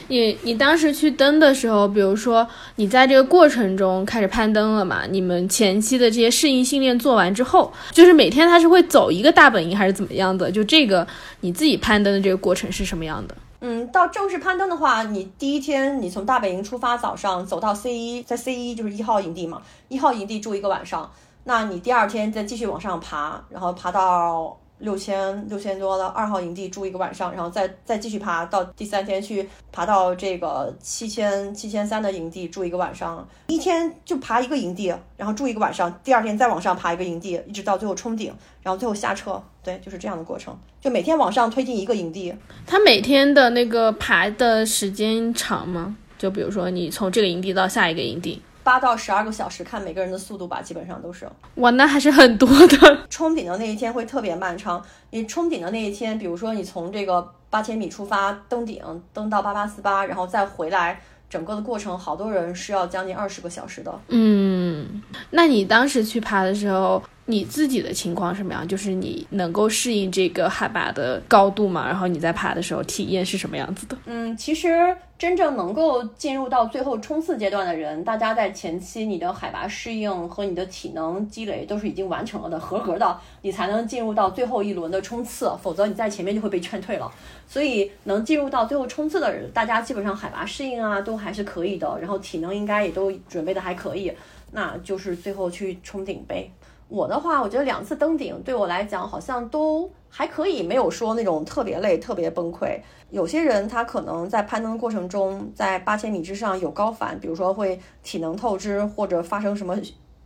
你你当时去登的时候，比如说你在这个过程中开始攀登了嘛？你们前期的这些适应训练做完之后，就是每天他是会走一个大本营还是怎么样的？就这个你自己攀登的这个过程是什么样的？嗯，到正式攀登的话，你第一天你从大本营出发，早上走到 C 一，在 C 一就是一号营地嘛，一号营地住一个晚上，那你第二天再继续往上爬，然后爬到六千六千多的二号营地住一个晚上，然后再再继续爬到第三天去爬到这个七千七千三的营地住一个晚上，一天就爬一个营地，然后住一个晚上，第二天再往上爬一个营地，一直到最后冲顶，然后最后下车，对，就是这样的过程，就每天往上推进一个营地。他每天的那个爬的时间长吗？就比如说你从这个营地到下一个营地，八到十二个小时，看每个人的速度吧，基本上都是。哇，那还是很多的。冲顶的那一天会特别漫长。你冲顶的那一天，比如说你从这个八千米出发登顶，登到八八四八，然后再回来，整个的过程，好多人是要将近二十个小时的。嗯，那你当时去爬的时候，你自己的情况什么样？就是你能够适应这个海拔的高度吗？然后你在爬的时候体验是什么样子的？嗯，其实真正能够进入到最后冲刺阶段的人，大家在前期你的海拔适应和你的体能积累都是已经完成了的，合格的，你才能进入到最后一轮的冲刺，否则你在前面就会被劝退了。所以能进入到最后冲刺的人，大家基本上海拔适应啊都还是可以的，然后体能应该也都准备的还可以，那就是最后去冲顶呗。我的话，我觉得两次登顶对我来讲好像都还可以，没有说那种特别累、特别崩溃。有些人他可能在攀登过程中，在八千米之上有高反，比如说会体能透支，或者发生什么，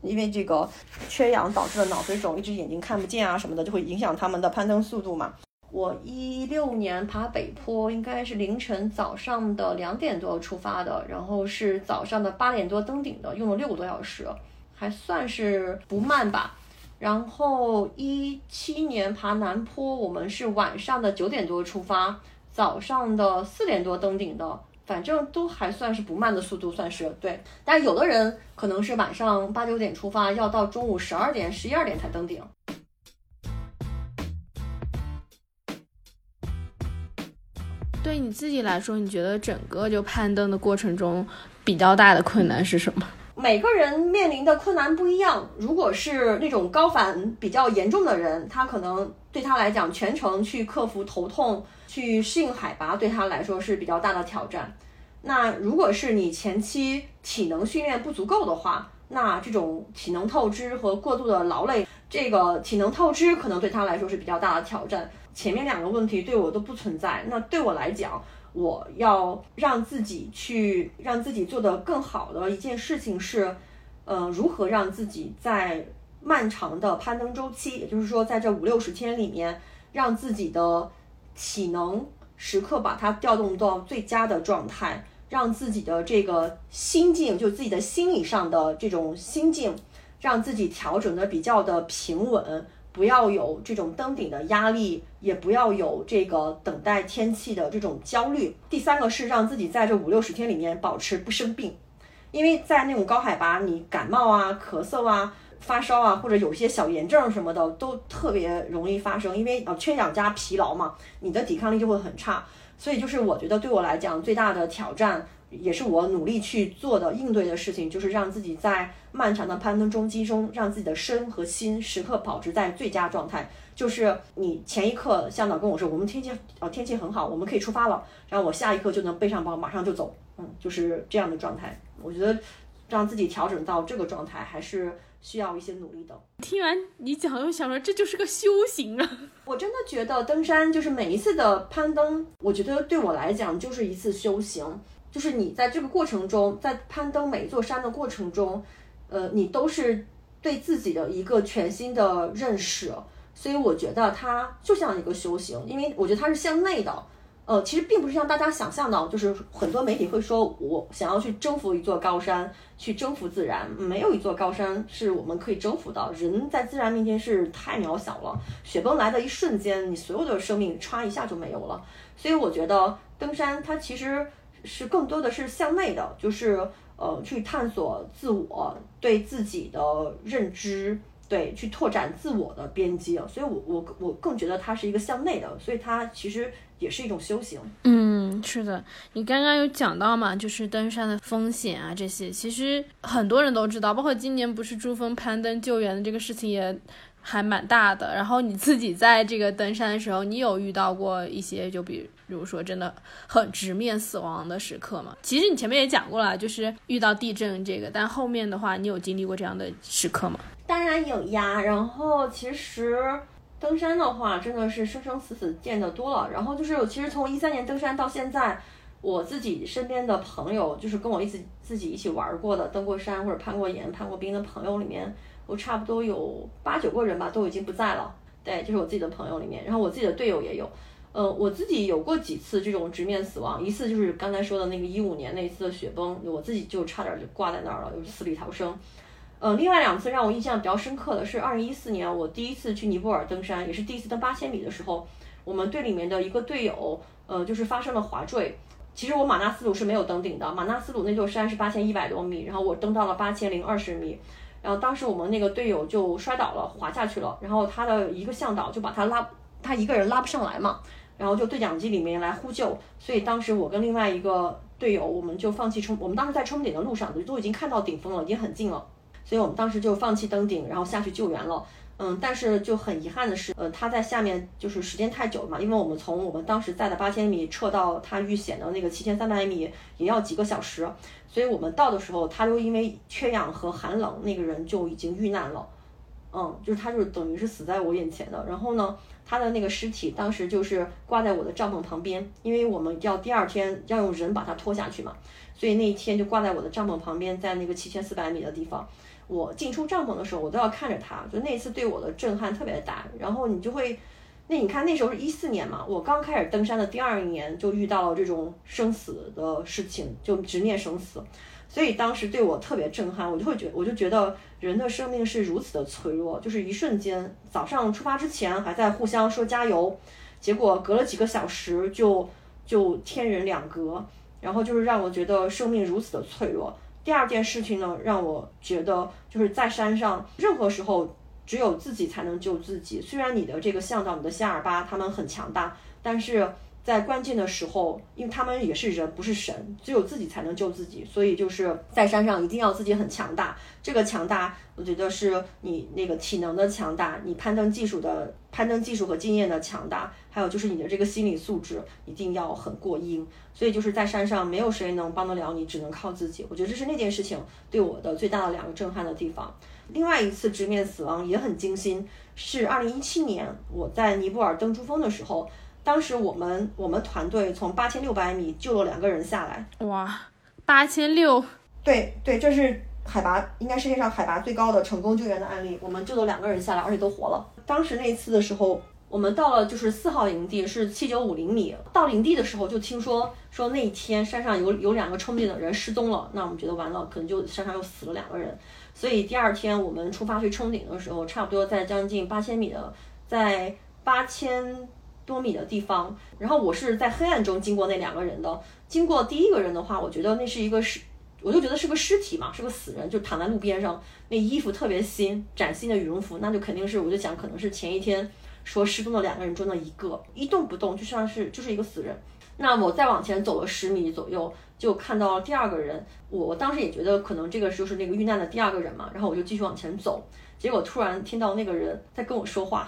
因为这个缺氧导致的脑水肿，一只眼睛看不见啊什么的，就会影响他们的攀登速度嘛。我一六年爬北坡，应该是凌晨早上的两点多出发的，然后是早上的八点多登顶的，用了六个多小时，还算是不慢吧。然后一七年爬南坡，我们是晚上的九点多出发，早上的四点多登顶的，反正都还算是不慢的速度，算是对。但有的人可能是晚上八九点出发，要到中午十二点、十一二点才登顶。对你自己来说，你觉得整个就攀登的过程中比较大的困难是什么？每个人面临的困难不一样。如果是那种高反比较严重的人，他可能对他来讲，全程去克服头痛、去适应海拔，对他来说是比较大的挑战。那如果是你前期体能训练不足够的话，那这种体能透支和过度的劳累，这个体能透支可能对他来说是比较大的挑战。前面两个问题对我都不存在，那对我来讲，我要让自己去让自己做得更好的一件事情是，呃，如何让自己在漫长的攀登周期，也就是说在这五六十天里面，让自己的体能时刻把它调动到最佳的状态，让自己的这个心境，就自己的心理上的这种心境，让自己调整的比较的平稳。不要有这种登顶的压力，也不要有这个等待天气的这种焦虑。第三个是让自己在这五六十天里面保持不生病，因为在那种高海拔，你感冒啊、咳嗽啊、发烧啊，或者有些小炎症什么的，都特别容易发生。因为呃缺氧加疲劳嘛，你的抵抗力就会很差。所以就是我觉得对我来讲最大的挑战，也是我努力去做的应对的事情，就是让自己在漫长的攀登中期中，让自己的身和心时刻保持在最佳状态。就是你前一刻向导跟我说我们天气呃天气很好，我们可以出发了，然后我下一刻就能背上包马上就走，嗯，就是这样的状态。我觉得让自己调整到这个状态还是需要一些努力的。听完你讲，我想说这就是个修行啊。我真的觉得登山就是每一次的攀登，我觉得对我来讲就是一次修行。就是你在这个过程中，在攀登每一座山的过程中，呃，你都是对自己的一个全新的认识。所以我觉得它就像一个修行，因为我觉得它是向内的。呃，其实并不是像大家想象的，就是很多媒体会说我想要去征服一座高山，去征服自然，没有一座高山是我们可以征服的。人在自然面前是太渺小了，雪崩来的一瞬间，你所有的生命歘一下就没有了。所以我觉得登山它其实是更多的是向内的，就是呃去探索自我对自己的认知，对去拓展自我的边界。所以我我我更觉得它是一个向内的，所以它其实也是一种修行。嗯，是的，你刚刚有讲到嘛，就是登山的风险啊这些，其实很多人都知道，包括今年不是珠峰攀登救援的这个事情也还蛮大的。然后你自己在这个登山的时候，你有遇到过一些就比比如说真的很直面死亡的时刻吗？其实你前面也讲过了，就是遇到地震这个，但后面的话，你有经历过这样的时刻吗？当然有呀，然后其实登山的话，真的是生生死死见得多了。然后就是，其实从一三年登山到现在，我自己身边的朋友，就是跟我一起自己一起玩过的，登过山或者攀过岩、攀过冰的朋友里面，我差不多有八九个人吧，都已经不在了。对，就是我自己的朋友里面，然后我自己的队友也有。呃，我自己有过几次这种直面死亡，一次就是刚才说的那个一五年那一次的雪崩，我自己就差点就挂在那儿了，就是死里逃生。呃，另外两次让我印象比较深刻的是，二零一四年我第一次去尼泊尔登山，也是第一次登八千米的时候，我们队里面的一个队友，呃，就是发生了滑坠。其实我马纳斯鲁是没有登顶的，马纳斯鲁那座山是八千一百多米，然后我登到了八千零二十米，然后当时我们那个队友就摔倒了，滑下去了，然后他的一个向导就把他拉，他一个人拉不上来嘛，然后就对讲机里面来呼救，所以当时我跟另外一个队友，我们就放弃冲，我们当时在冲顶的路上，都已经看到顶峰了，已经很近了。所以我们当时就放弃登顶，然后下去救援了。嗯，但是就很遗憾的是，呃，他在下面就是时间太久了嘛，因为我们从我们当时在的八千米撤到他遇险的那个七千三百米也要几个小时，所以我们到的时候，他就因为缺氧和寒冷，那个人就已经遇难了。嗯，就是他就是等于是死在我眼前的。然后呢，他的那个尸体当时就是挂在我的帐篷旁边，因为我们要第二天要用人把他拖下去嘛，所以那一天就挂在我的帐篷旁边，在那个七千四百米的地方。我进出帐篷的时候，我都要看着他，就那次对我的震撼特别大。然后你就会，那你看那时候是一四年嘛，我刚开始登山的第二年就遇到了这种生死的事情，就直面生死，所以当时对我特别震撼。我就会觉，我就觉得人的生命是如此的脆弱，就是一瞬间，早上出发之前还在互相说加油，结果隔了几个小时就就天人两隔，然后就是让我觉得生命如此的脆弱。第二件事情呢，让我觉得就是在山上，任何时候只有自己才能救自己。虽然你的这个向导、你的夏尔巴他们很强大，但是在关键的时候，因为他们也是人，不是神，只有自己才能救自己。所以就是在山上一定要自己很强大。这个强大，我觉得是你那个体能的强大，你攀登技术的攀登技术和经验的强大，还有就是你的这个心理素质一定要很过硬。所以就是在山上，没有谁能帮得了你，只能靠自己。我觉得这是那件事情对我的最大的两个震撼的地方。另外一次直面死亡也很惊心，是二零一七年我在尼泊尔登珠峰的时候，当时我们我们团队从八千六百米救了两个人下来。哇，八千六，对对，这是海拔应该世界上海拔最高的成功救援的案例，我们救了两个人下来，而且都活了。当时那一次的时候。我们到了就是四号营地，是七九五零米。到营地的时候就听说说那一天山上有有两个冲顶的人失踪了，那我们觉得完了，可能就山上又死了两个人。所以第二天我们出发去冲顶的时候，差不多在将近八千米的，在八千多米的地方。然后我是在黑暗中经过那两个人的。经过第一个人的话，我觉得那是一个尸，我就觉得是个尸体嘛，是个死人，就躺在路边上，那衣服特别新，崭新的羽绒服，那就肯定是，我就想可能是前一天。说失踪的两个人中的一个一动不动，就像是就是一个死人。那我再往前走了十米左右，就看到了第二个人。我我当时也觉得可能这个就是那个遇难的第二个人嘛。然后我就继续往前走，结果突然听到那个人在跟我说话，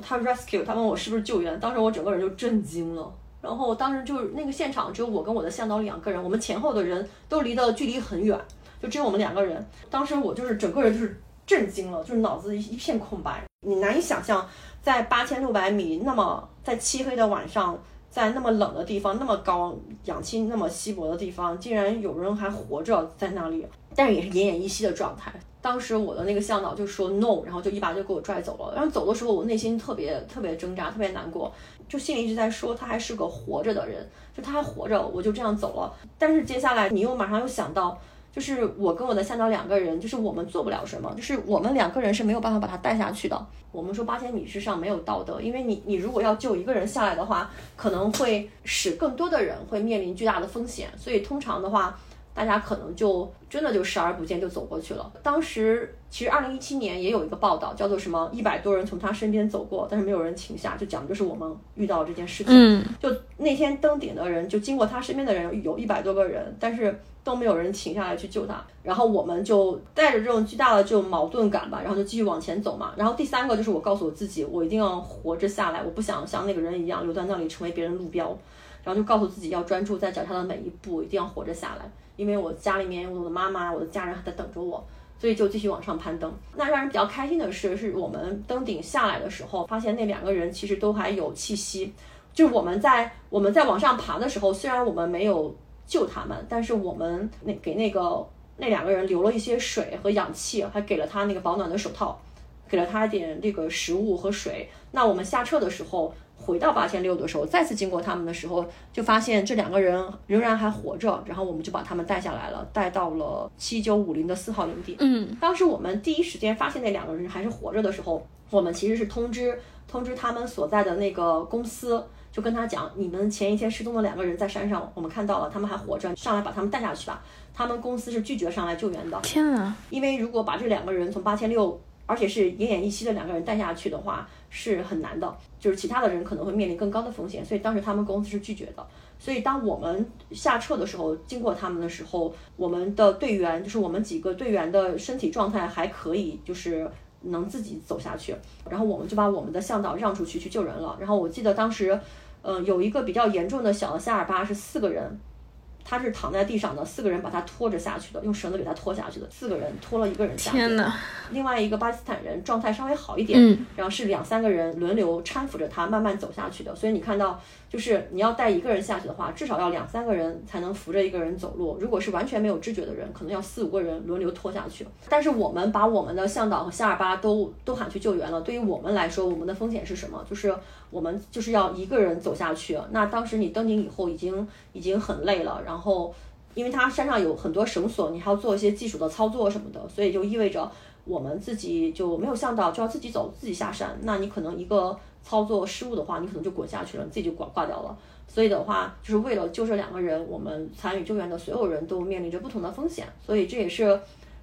他 rescue，他问我是不是救援。当时我整个人就震惊了。然后当时就是那个现场只有我跟我的向导两个人，我们前后的人都离得距离很远，就只有我们两个人。当时我就是整个人就是震惊了，就是脑子一一片空白。你难以想象，在八千六百米那么在漆黑的晚上，在那么冷的地方，那么高氧气那么稀薄的地方，竟然有人还活着在那里，但是也是奄奄一息的状态。当时我的那个向导就说 no，然后就一把就给我拽走了。然后走的时候，我内心特别特别挣扎，特别难过，就心里一直在说他还是个活着的人，就他还活着，我就这样走了。但是接下来你又马上又想到。就是我跟我的向导两个人，就是我们做不了什么，就是我们两个人是没有办法把他带下去的。我们说八千米之上没有道德，因为你你如果要救一个人下来的话，可能会使更多的人会面临巨大的风险，所以通常的话。大家可能就真的就视而不见就走过去了。当时其实二零一七年也有一个报道，叫做什么一百多人从他身边走过，但是没有人停下，就讲的就是我们遇到这件事情。嗯，就那天登顶的人，就经过他身边的人有一百多个人，但是都没有人停下来去救他。然后我们就带着这种巨大的这种矛盾感吧，然后就继续往前走嘛。然后第三个就是我告诉我自己，我一定要活着下来，我不想像那个人一样留在那里成为别人路标。然后就告诉自己要专注在脚下的每一步，一定要活着下来。因为我家里面我的妈妈、我的家人还在等着我，所以就继续往上攀登。那让人比较开心的是，是我们登顶下来的时候，发现那两个人其实都还有气息。就我们在我们在往上爬的时候，虽然我们没有救他们，但是我们那给那个那两个人留了一些水和氧气，还给了他那个保暖的手套，给了他点这个食物和水。那我们下撤的时候。回到八千六的时候，再次经过他们的时候，就发现这两个人仍然还活着，然后我们就把他们带下来了，带到了七九五零的四号营地。嗯，当时我们第一时间发现那两个人还是活着的时候，我们其实是通知通知他们所在的那个公司，就跟他讲，你们前一天失踪的两个人在山上，我们看到了，他们还活着，上来把他们带下去吧。他们公司是拒绝上来救援的，天啊！因为如果把这两个人从八千六，而且是奄奄一息的两个人带下去的话，是很难的，就是其他的人可能会面临更高的风险，所以当时他们公司是拒绝的。所以当我们下撤的时候，经过他们的时候，我们的队员就是我们几个队员的身体状态还可以，就是能自己走下去。然后我们就把我们的向导让出去去救人了。然后我记得当时，嗯、有一个比较严重的小的夏尔巴是四个人。他是躺在地上的，四个人把他拖着下去的，用绳子给他拖下去的，四个人拖了一个人下去。天哪！另外一个巴基斯坦人状态稍微好一点，嗯然后是两三个人轮流搀扶着他慢慢走下去的。所以你看到，就是你要带一个人下去的话，至少要两三个人才能扶着一个人走路。如果是完全没有知觉的人，可能要四五个人轮流拖下去。但是我们把我们的向导和夏尔巴都都喊去救援了。对于我们来说，我们的风险是什么？就是我们就是要一个人走下去。那当时你登顶以后已经已经很累了，然后。因为它山上有很多绳索，你还要做一些技术的操作什么的，所以就意味着我们自己就没有向导，就要自己走，自己下山。那你可能一个操作失误的话，你可能就滚下去了，你自己就挂挂掉了。所以的话，就是为了救这两个人，我们参与救援的所有人都面临着不同的风险。所以这也是，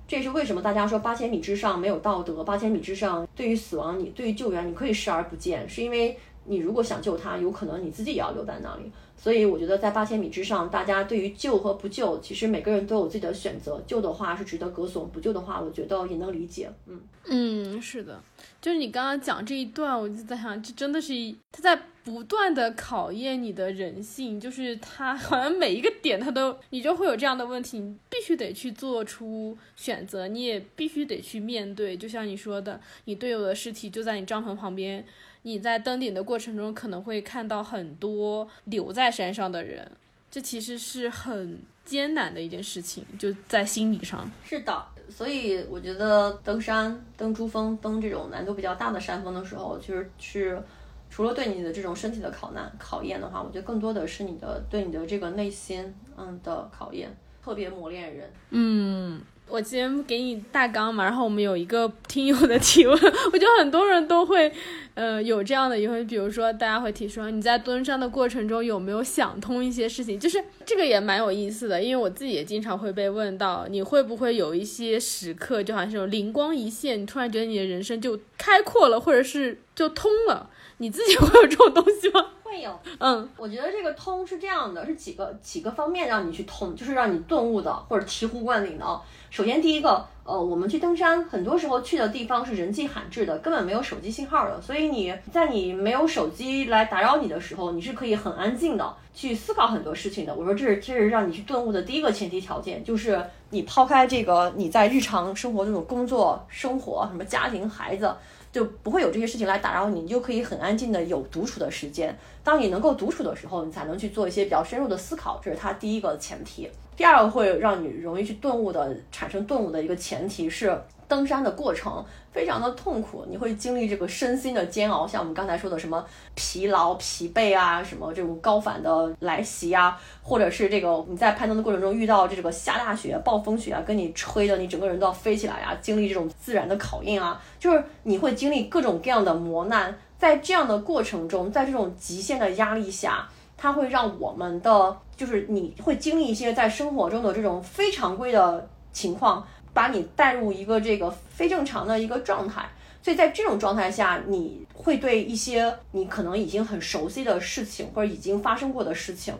这也是为什么大家说八千米之上没有道德，八千米之上对于死亡，你对于救援你可以视而不见，是因为你如果想救他，有可能你自己也要留在那里。所以我觉得在八千米之上，大家对于救和不救，其实每个人都有自己的选择。救的话是值得歌颂，不救的话，我觉得也能理解。嗯，嗯，是的，就是你刚刚讲这一段，我就在想，这真的是他在不断的考验你的人性，就是他好像每一个点他都，你就会有这样的问题，你必须得去做出选择，你也必须得去面对。就像你说的，你队友的尸体就在你帐篷旁边，你在登顶的过程中可能会看到很多留在山上的人，这其实是很艰难的一件事情，就在心理上。是的。所以我觉得登山、登珠峰、登这种难度比较大的山峰的时候，其实是除了对你的这种身体的考难考验的话，我觉得更多的是你的对你的这个内心嗯的考验，特别磨练人。嗯，我今天给你大纲嘛，然后我们有一个听友的提问，我觉得很多人都会，呃，有这样的疑问，比如说大家会提说你在登山的过程中有没有想通一些事情，就是这个也蛮有意思的，因为我自己也经常会被问到，你会不会有一些时刻，就好像是灵光一现，你突然觉得你的人生就开阔了，或者是就通了，你自己会有这种东西吗？会有，嗯我觉得这个通是这样的，是几个几个方面让你去通，就是让你顿悟的或者醍醐灌顶的啊。首先第一个，呃，我们去登山，很多时候去的地方是人迹罕至的，根本没有手机信号的，所以你在你没有手机来打扰你的时候，你是可以很安静的去思考很多事情的。我说这是这是让你去顿悟的第一个前提条件，就是你抛开这个你在日常生活这种工作、生活、什么家庭、孩子。就不会有这些事情来打扰你，你就可以很安静的有独处的时间。当你能够独处的时候，你才能去做一些比较深入的思考，这是它第一个前提。第二个会让你容易去顿悟的、产生顿悟的一个前提是，登山的过程非常的痛苦，你会经历这个身心的煎熬，像我们刚才说的什么疲劳、疲惫啊，什么这种高反的来袭啊，或者是这个你在攀登的过程中遇到这个下大雪、暴风雪啊，跟你吹的你整个人都要飞起来啊，经历这种自然的考验啊，就是你会经历各种各样的磨难，在这样的过程中，在这种极限的压力下。它会让我们的，就是你会经历一些在生活中的这种非常规的情况，把你带入一个这个非正常的一个状态。所以在这种状态下，你会对一些你可能已经很熟悉的事情，或者已经发生过的事情，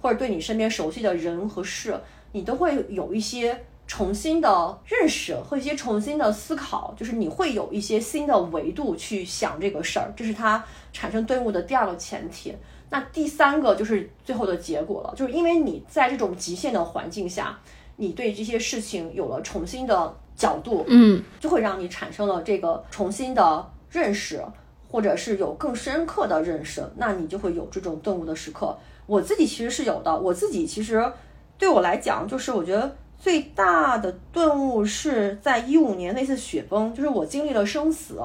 或者对你身边熟悉的人和事，你都会有一些重新的认识和一些重新的思考，就是你会有一些新的维度去想这个事儿，这是它产生顿悟的第二个前提。那第三个就是最后的结果了，就是因为你在这种极限的环境下，你对这些事情有了重新的角度，嗯，就会让你产生了这个重新的认识，或者是有更深刻的认识，那你就会有这种顿悟的时刻。我自己其实是有的，我自己其实对我来讲，就是我觉得最大的顿悟是在一五年那次雪崩，就是我经历了生死。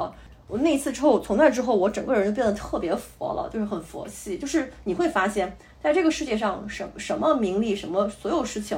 我那次之后，从那之后，我整个人就变得特别佛了，就是很佛系。就是你会发现，在这个世界上，什什么名利，什么所有事情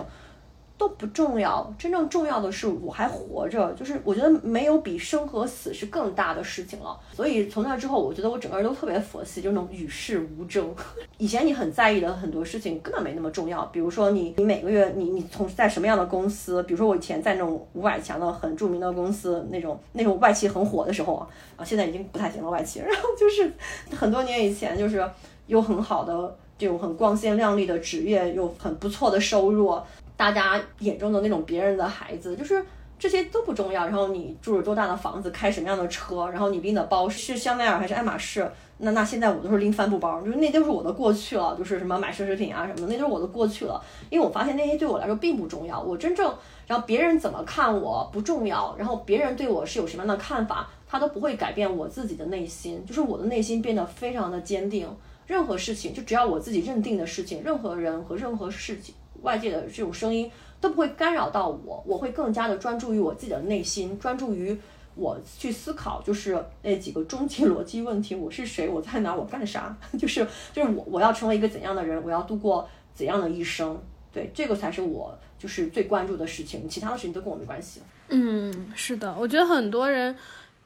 都不重要，真正重要的是我还活着。就是我觉得没有比生和死是更大的事情了。所以从那之后，我觉得我整个人都特别佛系，就那种与世无争。以前你很在意的很多事情根本没那么重要，比如说你你每个月你你从在什么样的公司，比如说我以前在那种五百强的很著名的公司，那种那种外企很火的时候啊，啊现在已经不太行了外企，然后就是很多年以前就是有很好的这种很光鲜亮丽的职业，有很不错的收入，大家眼中的那种别人的孩子，就是。这些都不重要，然后你住着多大的房子，开什么样的车，然后你拎的包是香奈儿还是爱马仕？那那现在我都是拎帆布包，就是那都是我的过去了，就是什么买奢侈品啊什么的，那都是我的过去了。因为我发现那些对我来说并不重要，我真正，然后别人怎么看我不重要，然后别人对我是有什么样的看法，他都不会改变我自己的内心，就是我的内心变得非常的坚定。任何事情，就只要我自己认定的事情，任何人和任何事情，外界的这种声音都不会干扰到我，我会更加的专注于我自己的内心，专注于我去思考，就是那几个终极逻辑问题：我是谁？我在哪？我干啥？就是就是我我要成为一个怎样的人？我要度过怎样的一生？对，这个才是我就是最关注的事情，其他的事情都跟我没关系。嗯，是的，我觉得很多人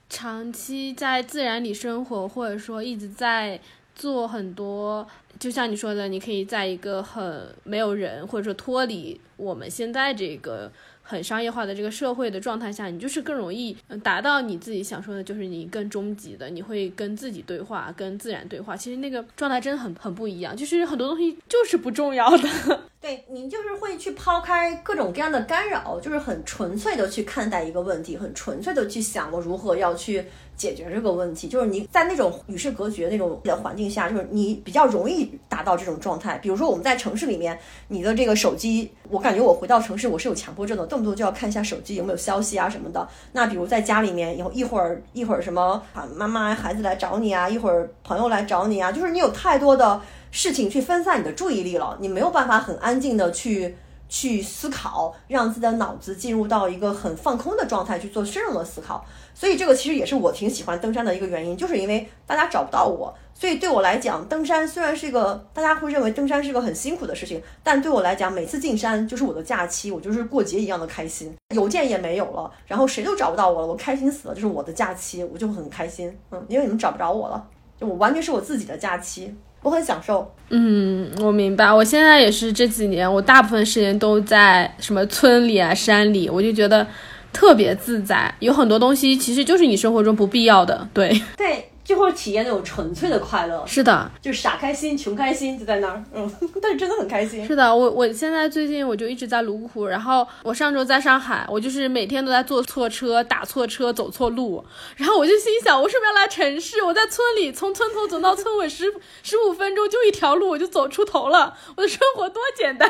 长期在自然里生活，或者说一直在做很多，就像你说的，你可以在一个很没有人，或者说脱离我们现在这个很商业化的这个社会的状态下，你就是更容易达到你自己想说的，就是你更终极的，你会跟自己对话，跟自然对话。其实那个状态真的很很不一样，就是很多东西就是不重要的。对你就是会去抛开各种各样的干扰，就是很纯粹的去看待一个问题，很纯粹的去想我如何要去解决这个问题。就是你在那种与世隔绝那种的环境下，就是你比较容易达到这种状态。比如说我们在城市里面，你的这个手机，我感觉我回到城市我是有强迫症的，动不动就要看一下手机有没有消息啊什么的。那比如在家里面，以后一会儿一会儿什么啊妈妈孩子来找你啊，一会儿朋友来找你啊，就是你有太多的。事情去分散你的注意力了，你没有办法很安静的去去思考，让自己的脑子进入到一个很放空的状态去做深入的思考。所以这个其实也是我挺喜欢登山的一个原因，就是因为大家找不到我，所以对我来讲，登山虽然是一个大家会认为登山是一个很辛苦的事情，但对我来讲，每次进山就是我的假期，我就是过节一样的开心。邮件也没有了，然后谁都找不到我了，我开心死了，就是我的假期，我就很开心。嗯，因为你们找不着我了，就我完全是我自己的假期。我很享受，嗯，我明白。我现在也是这几年，我大部分时间都在什么村里啊、山里，我就觉得特别自在。有很多东西其实就是你生活中不必要的，对，对，就会体验那种纯粹的快乐，是的，就是傻开心、穷开心就在那儿，嗯，但是真的很开心。是的，我我现在最近我就一直在泸沽，然后我上周在上海，我就是每天都在坐错车、打错车、走错路，然后我就心想，我是不是要来城市？我在村里，从村头走到村尾十十五分钟就一条路，我就走出头了，我的生活多简单。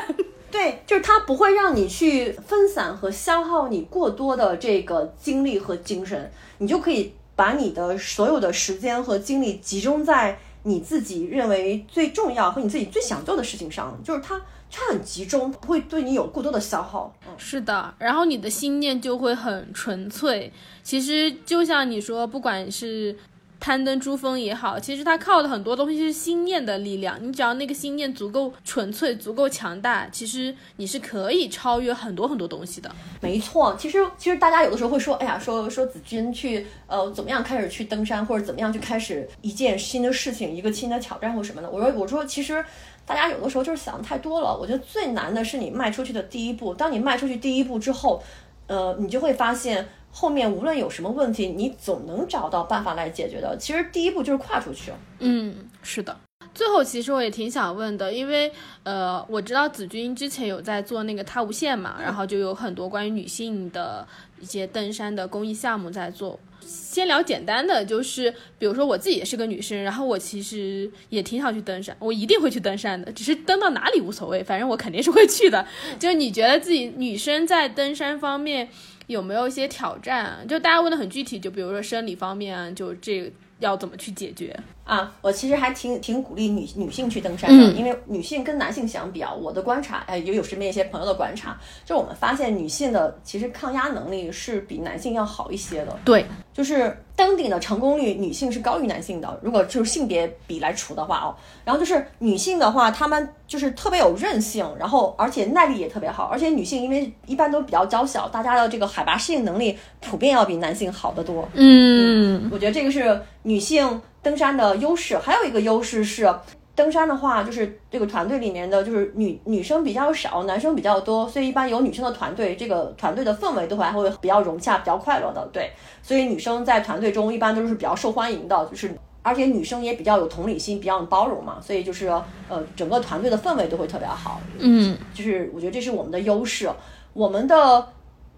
对，就是它不会让你去分散和消耗你过多的这个精力和精神，你就可以把你的所有的时间和精力集中在你自己认为最重要和你自己最想做的事情上，就是它它很集中，不会对你有过多的消耗。嗯，是的，然后你的心念就会很纯粹。其实就像你说，不管是攀登珠峰也好，其实它靠的很多东西是心念的力量。你只要那个心念足够纯粹、足够强大，其实你是可以超越很多很多东西的。没错，其实其实大家有的时候会说，哎呀，说说子君去呃怎么样开始去登山，或者怎么样去开始一件新的事情，一个新的挑战或什么的。我说我说其实。大家有的时候就是想的太多了，我觉得最难的是你迈出去的第一步。当你迈出去第一步之后，呃，你就会发现后面无论有什么问题，你总能找到办法来解决的。其实第一步就是跨出去。嗯，是的。最后，其实我也挺想问的，因为呃，我知道子君之前有在做那个他无限嘛，然后就有很多关于女性的一些登山的公益项目在做。先聊简单的，就是比如说我自己也是个女生，然后我其实也挺想去登山，我一定会去登山的，只是登到哪里无所谓，反正我肯定是会去的。就是你觉得自己女生在登山方面有没有一些挑战？就大家问的很具体，就比如说生理方面，就这要怎么去解决？啊，我其实还挺挺鼓励女女性去登山的，嗯因为女性跟男性相比啊，我的观察，哎，也有身边一些朋友的观察，就我们发现女性的其实抗压能力是比男性要好一些的。对，就是登顶的成功率，女性是高于男性的。如果就是性别比来除的话哦，然后就是女性的话，她们就是特别有韧性，然后而且耐力也特别好，而且女性因为一般都比较娇小，大家的这个海拔适应能力普遍要比男性好得多。嗯我觉得这个是女性登山的优势。还有一个优势是，登山的话，就是这个团队里面的就是女女生比较少，男生比较多，所以一般有女生的团队，这个团队的氛围都还会比较融洽、比较快乐的。对，所以女生在团队中一般都是比较受欢迎的，就是。而且女生也比较有同理心，比较包容嘛，所以就是呃，整个团队的氛围都会特别好。嗯就是我觉得这是我们的优势，我们的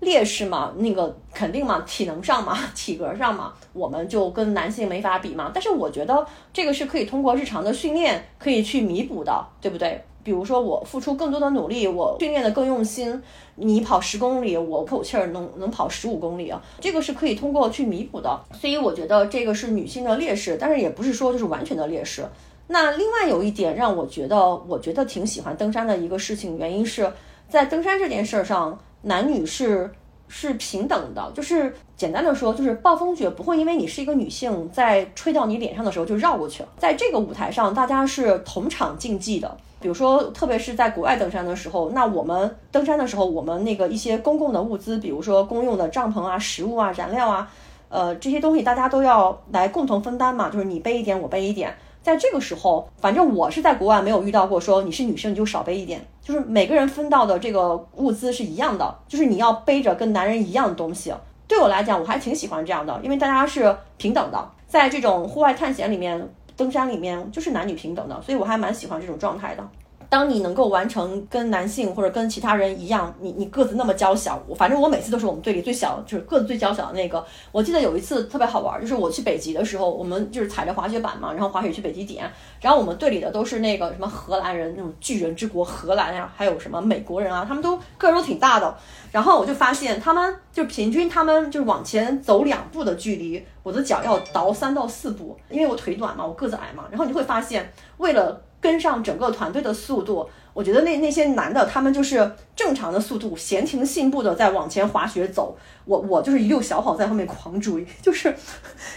劣势嘛，那个肯定嘛，体能上嘛，体格上嘛，我们就跟男性没法比嘛。但是我觉得这个是可以通过日常的训练可以去弥补的，对不对？比如说我付出更多的努力，我训练的更用心，你跑十公里，我口气儿能能跑十五公里啊，这个是可以通过去弥补的。所以我觉得这个是女性的劣势，但是也不是说就是完全的劣势。那另外有一点让我觉得，我觉得挺喜欢登山的一个事情，原因是在登山这件事儿上，男女是是平等的。就是简单的说，就是暴风雪不会因为你是一个女性，在吹到你脸上的时候就绕过去了。在这个舞台上，大家是同场竞技的。比如说，特别是在国外登山的时候，那我们登山的时候，我们那个一些公共的物资，比如说公用的帐篷啊、食物啊、燃料啊，呃，这些东西大家都要来共同分担嘛，就是你背一点，我背一点。在这个时候，反正我是在国外没有遇到过说你是女生你就少背一点，就是每个人分到的这个物资是一样的，就是你要背着跟男人一样的东西。对我来讲，我还挺喜欢这样的，因为大家是平等的，在这种户外探险里面、登山里面就是男女平等的，所以我还蛮喜欢这种状态的。当你能够完成跟男性或者跟其他人一样，你你个子那么娇小，我反正我每次都是我们队里最小，就是个子最娇小的那个。我记得有一次特别好玩，就是我去北极的时候，我们就是踩着滑雪板嘛，然后滑雪去北极点，然后我们队里的都是那个什么荷兰人那种巨人之国荷兰呀、还有什么美国人啊，他们都个儿都挺大的。然后我就发现他们就平均他们就是往前走两步的距离，我的脚要倒三到四步，因为我腿短嘛，我个子矮嘛。然后你会发现，为了跟上整个团队的速度，我觉得那那些男的他们就是正常的速度，闲庭信步的在往前滑雪走，我我就是一溜小跑在后面狂追，就是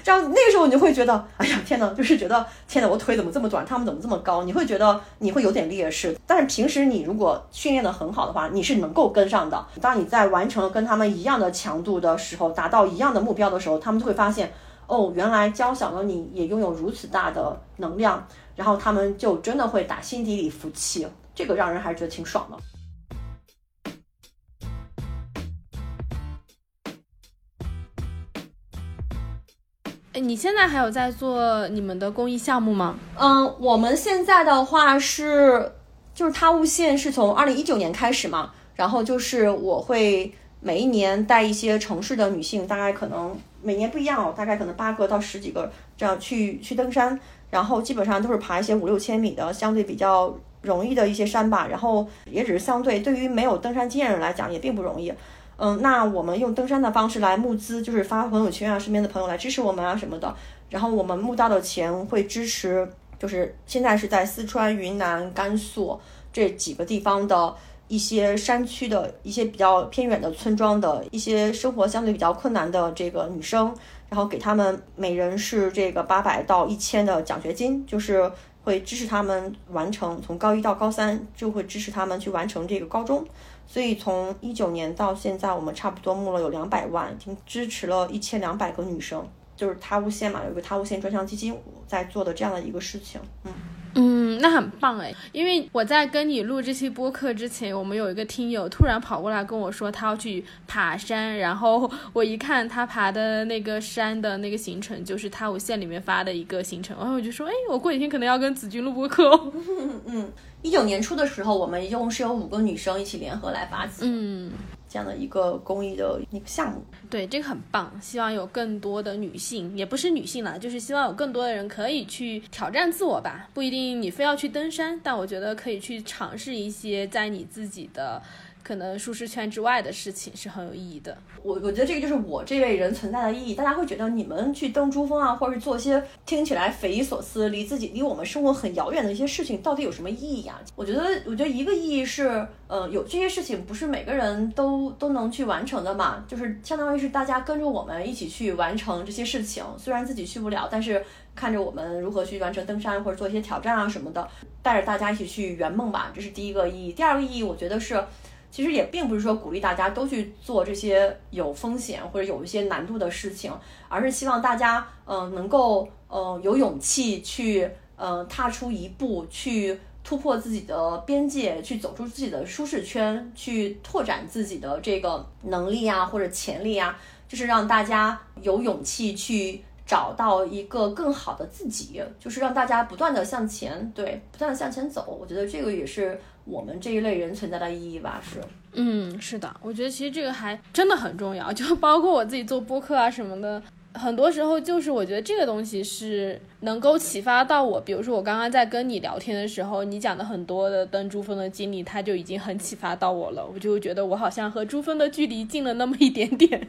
这样。那个时候你就会觉得，哎呀天呐，就是觉得天呐，我腿怎么这么短，他们怎么这么高？你会觉得你会有点劣势。但是平时你如果训练的很好的话，你是能够跟上的。当你在完成了跟他们一样的强度的时候，达到一样的目标的时候，他们就会发现，哦，原来娇小的你也拥有如此大的能量，然后他们就真的会打心底里服气，这个让人还是觉得挺爽的。哎，你现在还有在做你们的公益项目吗？嗯，我们现在的话是，就是他物线是从二零一九年开始嘛，然后就是我会每一年带一些城市的女性，大概可能每年不一样哦，大概可能八个到十几个这样去去登山，然后基本上都是爬一些五六千米的相对比较容易的一些山吧，然后也只是相对对于没有登山经验人来讲也并不容易。嗯，那我们用登山的方式来募资，就是发朋友圈啊，身边的朋友来支持我们啊什么的。然后我们募到的钱会支持就是现在是在四川、云南、甘肃这几个地方的一些山区的一些比较偏远的村庄的一些生活相对比较困难的这个女生，然后给他们每人是这个八百到一千的奖学金，就是会支持他们完成从高一到高三，就会支持他们去完成这个高中。所以从一九年到现在，我们差不多募了有两百万，已经支持了一千两百个女生。就是他乌县嘛，有一个他乌县专项基金在做的这样的一个事情。嗯，嗯，那很棒哎，因为我在跟你录这期播客之前，我们有一个听友突然跑过来跟我说他要去爬山，然后我一看他爬的那个山的那个行程，就是他我县里面发的一个行程，然后我就说，哎，我过几天可能要跟子君录播客哦。嗯一九年初的时候，我们一共是有五个女生一起联合来发起嗯，这样的一个公益的一个项目。对，这个很棒，希望有更多的女性，也不是女性啦，就是希望有更多的人可以去挑战自我吧，不一定你非要去登山，但我觉得可以去尝试一些在你自己的可能舒适圈之外的事情，是很有意义的。我我觉得这个就是我这类人存在的意义。大家会觉得你们去登珠峰啊，或者是做一些听起来匪夷所思、离自己离我们生活很遥远的一些事情，到底有什么意义呀、我觉得，我觉得一个意义是，呃，有这些事情不是每个人都都能去完成的嘛，就是相当于是大家跟着我们一起去完成这些事情。虽然自己去不了，但是看着我们如何去完成登山或者做一些挑战啊什么的，带着大家一起去圆梦吧，这是第一个意义。第二个意义，我觉得是。其实也并不是说鼓励大家都去做这些有风险或者有一些难度的事情，而是希望大家嗯、能够呃有勇气去呃踏出一步，去突破自己的边界，去走出自己的舒适圈，去拓展自己的这个能力啊或者潜力啊，就是让大家有勇气去。找到一个更好的自己，就是让大家不断的向前，对，不断的向前走。我觉得这个也是我们这一类人存在的意义吧，是。嗯，是的，我觉得其实这个还真的很重要，就包括我自己做播客啊什么的，很多时候就是我觉得这个东西是能够启发到我。比如说我刚刚在跟你聊天的时候，你讲的很多的登珠峰的经历，它就已经很启发到我了。我就觉得我好像和珠峰的距离近了那么一点点。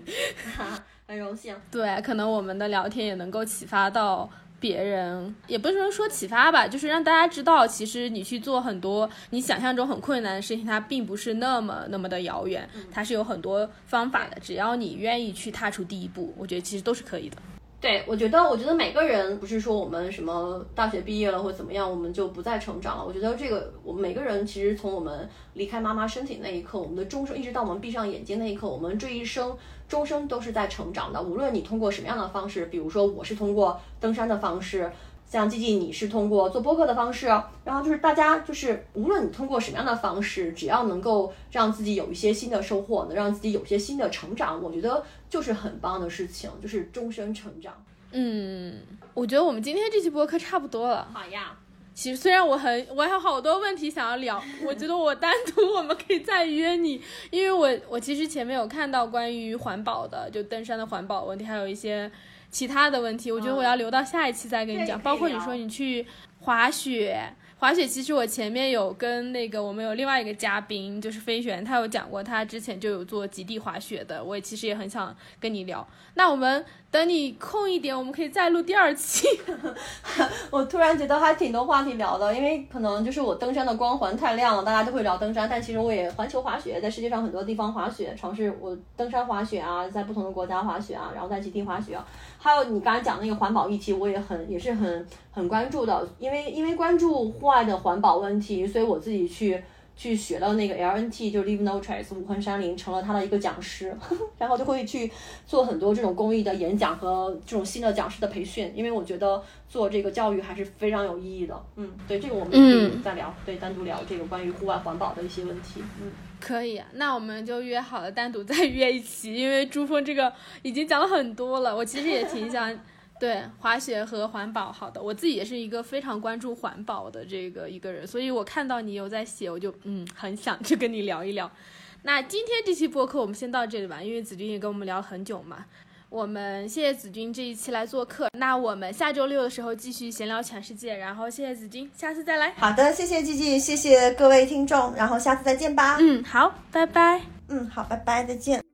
很荣幸。对，可能我们的聊天也能够启发到别人，也不是说启发吧，就是让大家知道，其实你去做很多你想象中很困难的事情，它并不是那么那么的遥远，它是有很多方法的，只要你愿意去踏出第一步，我觉得其实都是可以的。对，我觉得，我觉得每个人不是说我们什么大学毕业了或怎么样，我们就不再成长了。我觉得这个，我们每个人其实从我们离开妈妈身体那一刻，我们的终生，一直到我们闭上眼睛那一刻，我们这一生终生都是在成长的。无论你通过什么样的方式，比如说我是通过登山的方式，像季季你是通过做播客的方式，然后就是大家就是无论你通过什么样的方式，只要能够让自己有一些新的收获，能让自己有一些新的成长，我觉得就是很棒的事情，就是终身成长。嗯，我觉得我们今天这期播客差不多了。好呀，其实虽然我很我还有好多问题想要聊，我觉得我单独我们可以再约你，因为我我其实前面有看到关于环保的，就登山的环保问题，还有一些其他的问题，我觉得我要留到下一期再跟你讲。包括你说你去滑雪，滑雪其实我前面有跟那个我们有另外一个嘉宾就是飞璇，他有讲过他之前就有做极地滑雪的，我也其实也很想跟你聊。那我们等你空一点，我们可以再录第二期。我突然觉得还挺多话题聊的，因为可能就是我登山的光环太亮了，大家都会聊登山，但其实我也环球滑雪，在世界上很多地方滑雪，尝试我登山滑雪啊，在不同的国家滑雪啊，然后在极地滑雪啊，还有你刚才讲那个环保议题，我也很也是很很关注的，因为因为关注户外的环保问题，所以我自己去。去学了那个 LNT，就是 Leave No Trace 无痕山林，成了他的一个讲师，然后就会去做很多这种公益的演讲和这种新的讲师的培训，因为我觉得做这个教育还是非常有意义的。嗯，对，这个我们可以再聊，对，单独聊这个关于户外环保的一些问题。嗯，可以啊，那我们就约好了，单独再约一期，因为珠峰这个已经讲了很多了，我其实也挺想对滑雪和环保。好的，我自己也是一个非常关注环保的这个一个人，所以我看到你有在写，我就嗯很想去跟你聊一聊。那今天这期播客我们先到这里吧，因为子君也跟我们聊很久嘛。我们谢谢子君这一期来做客，那我们下周六的时候继续闲聊全世界，然后谢谢子君，下次再来。好的，谢谢 G G，，谢谢各位听众，然后下次再见吧。嗯，好，拜拜。嗯，好，拜拜，再见。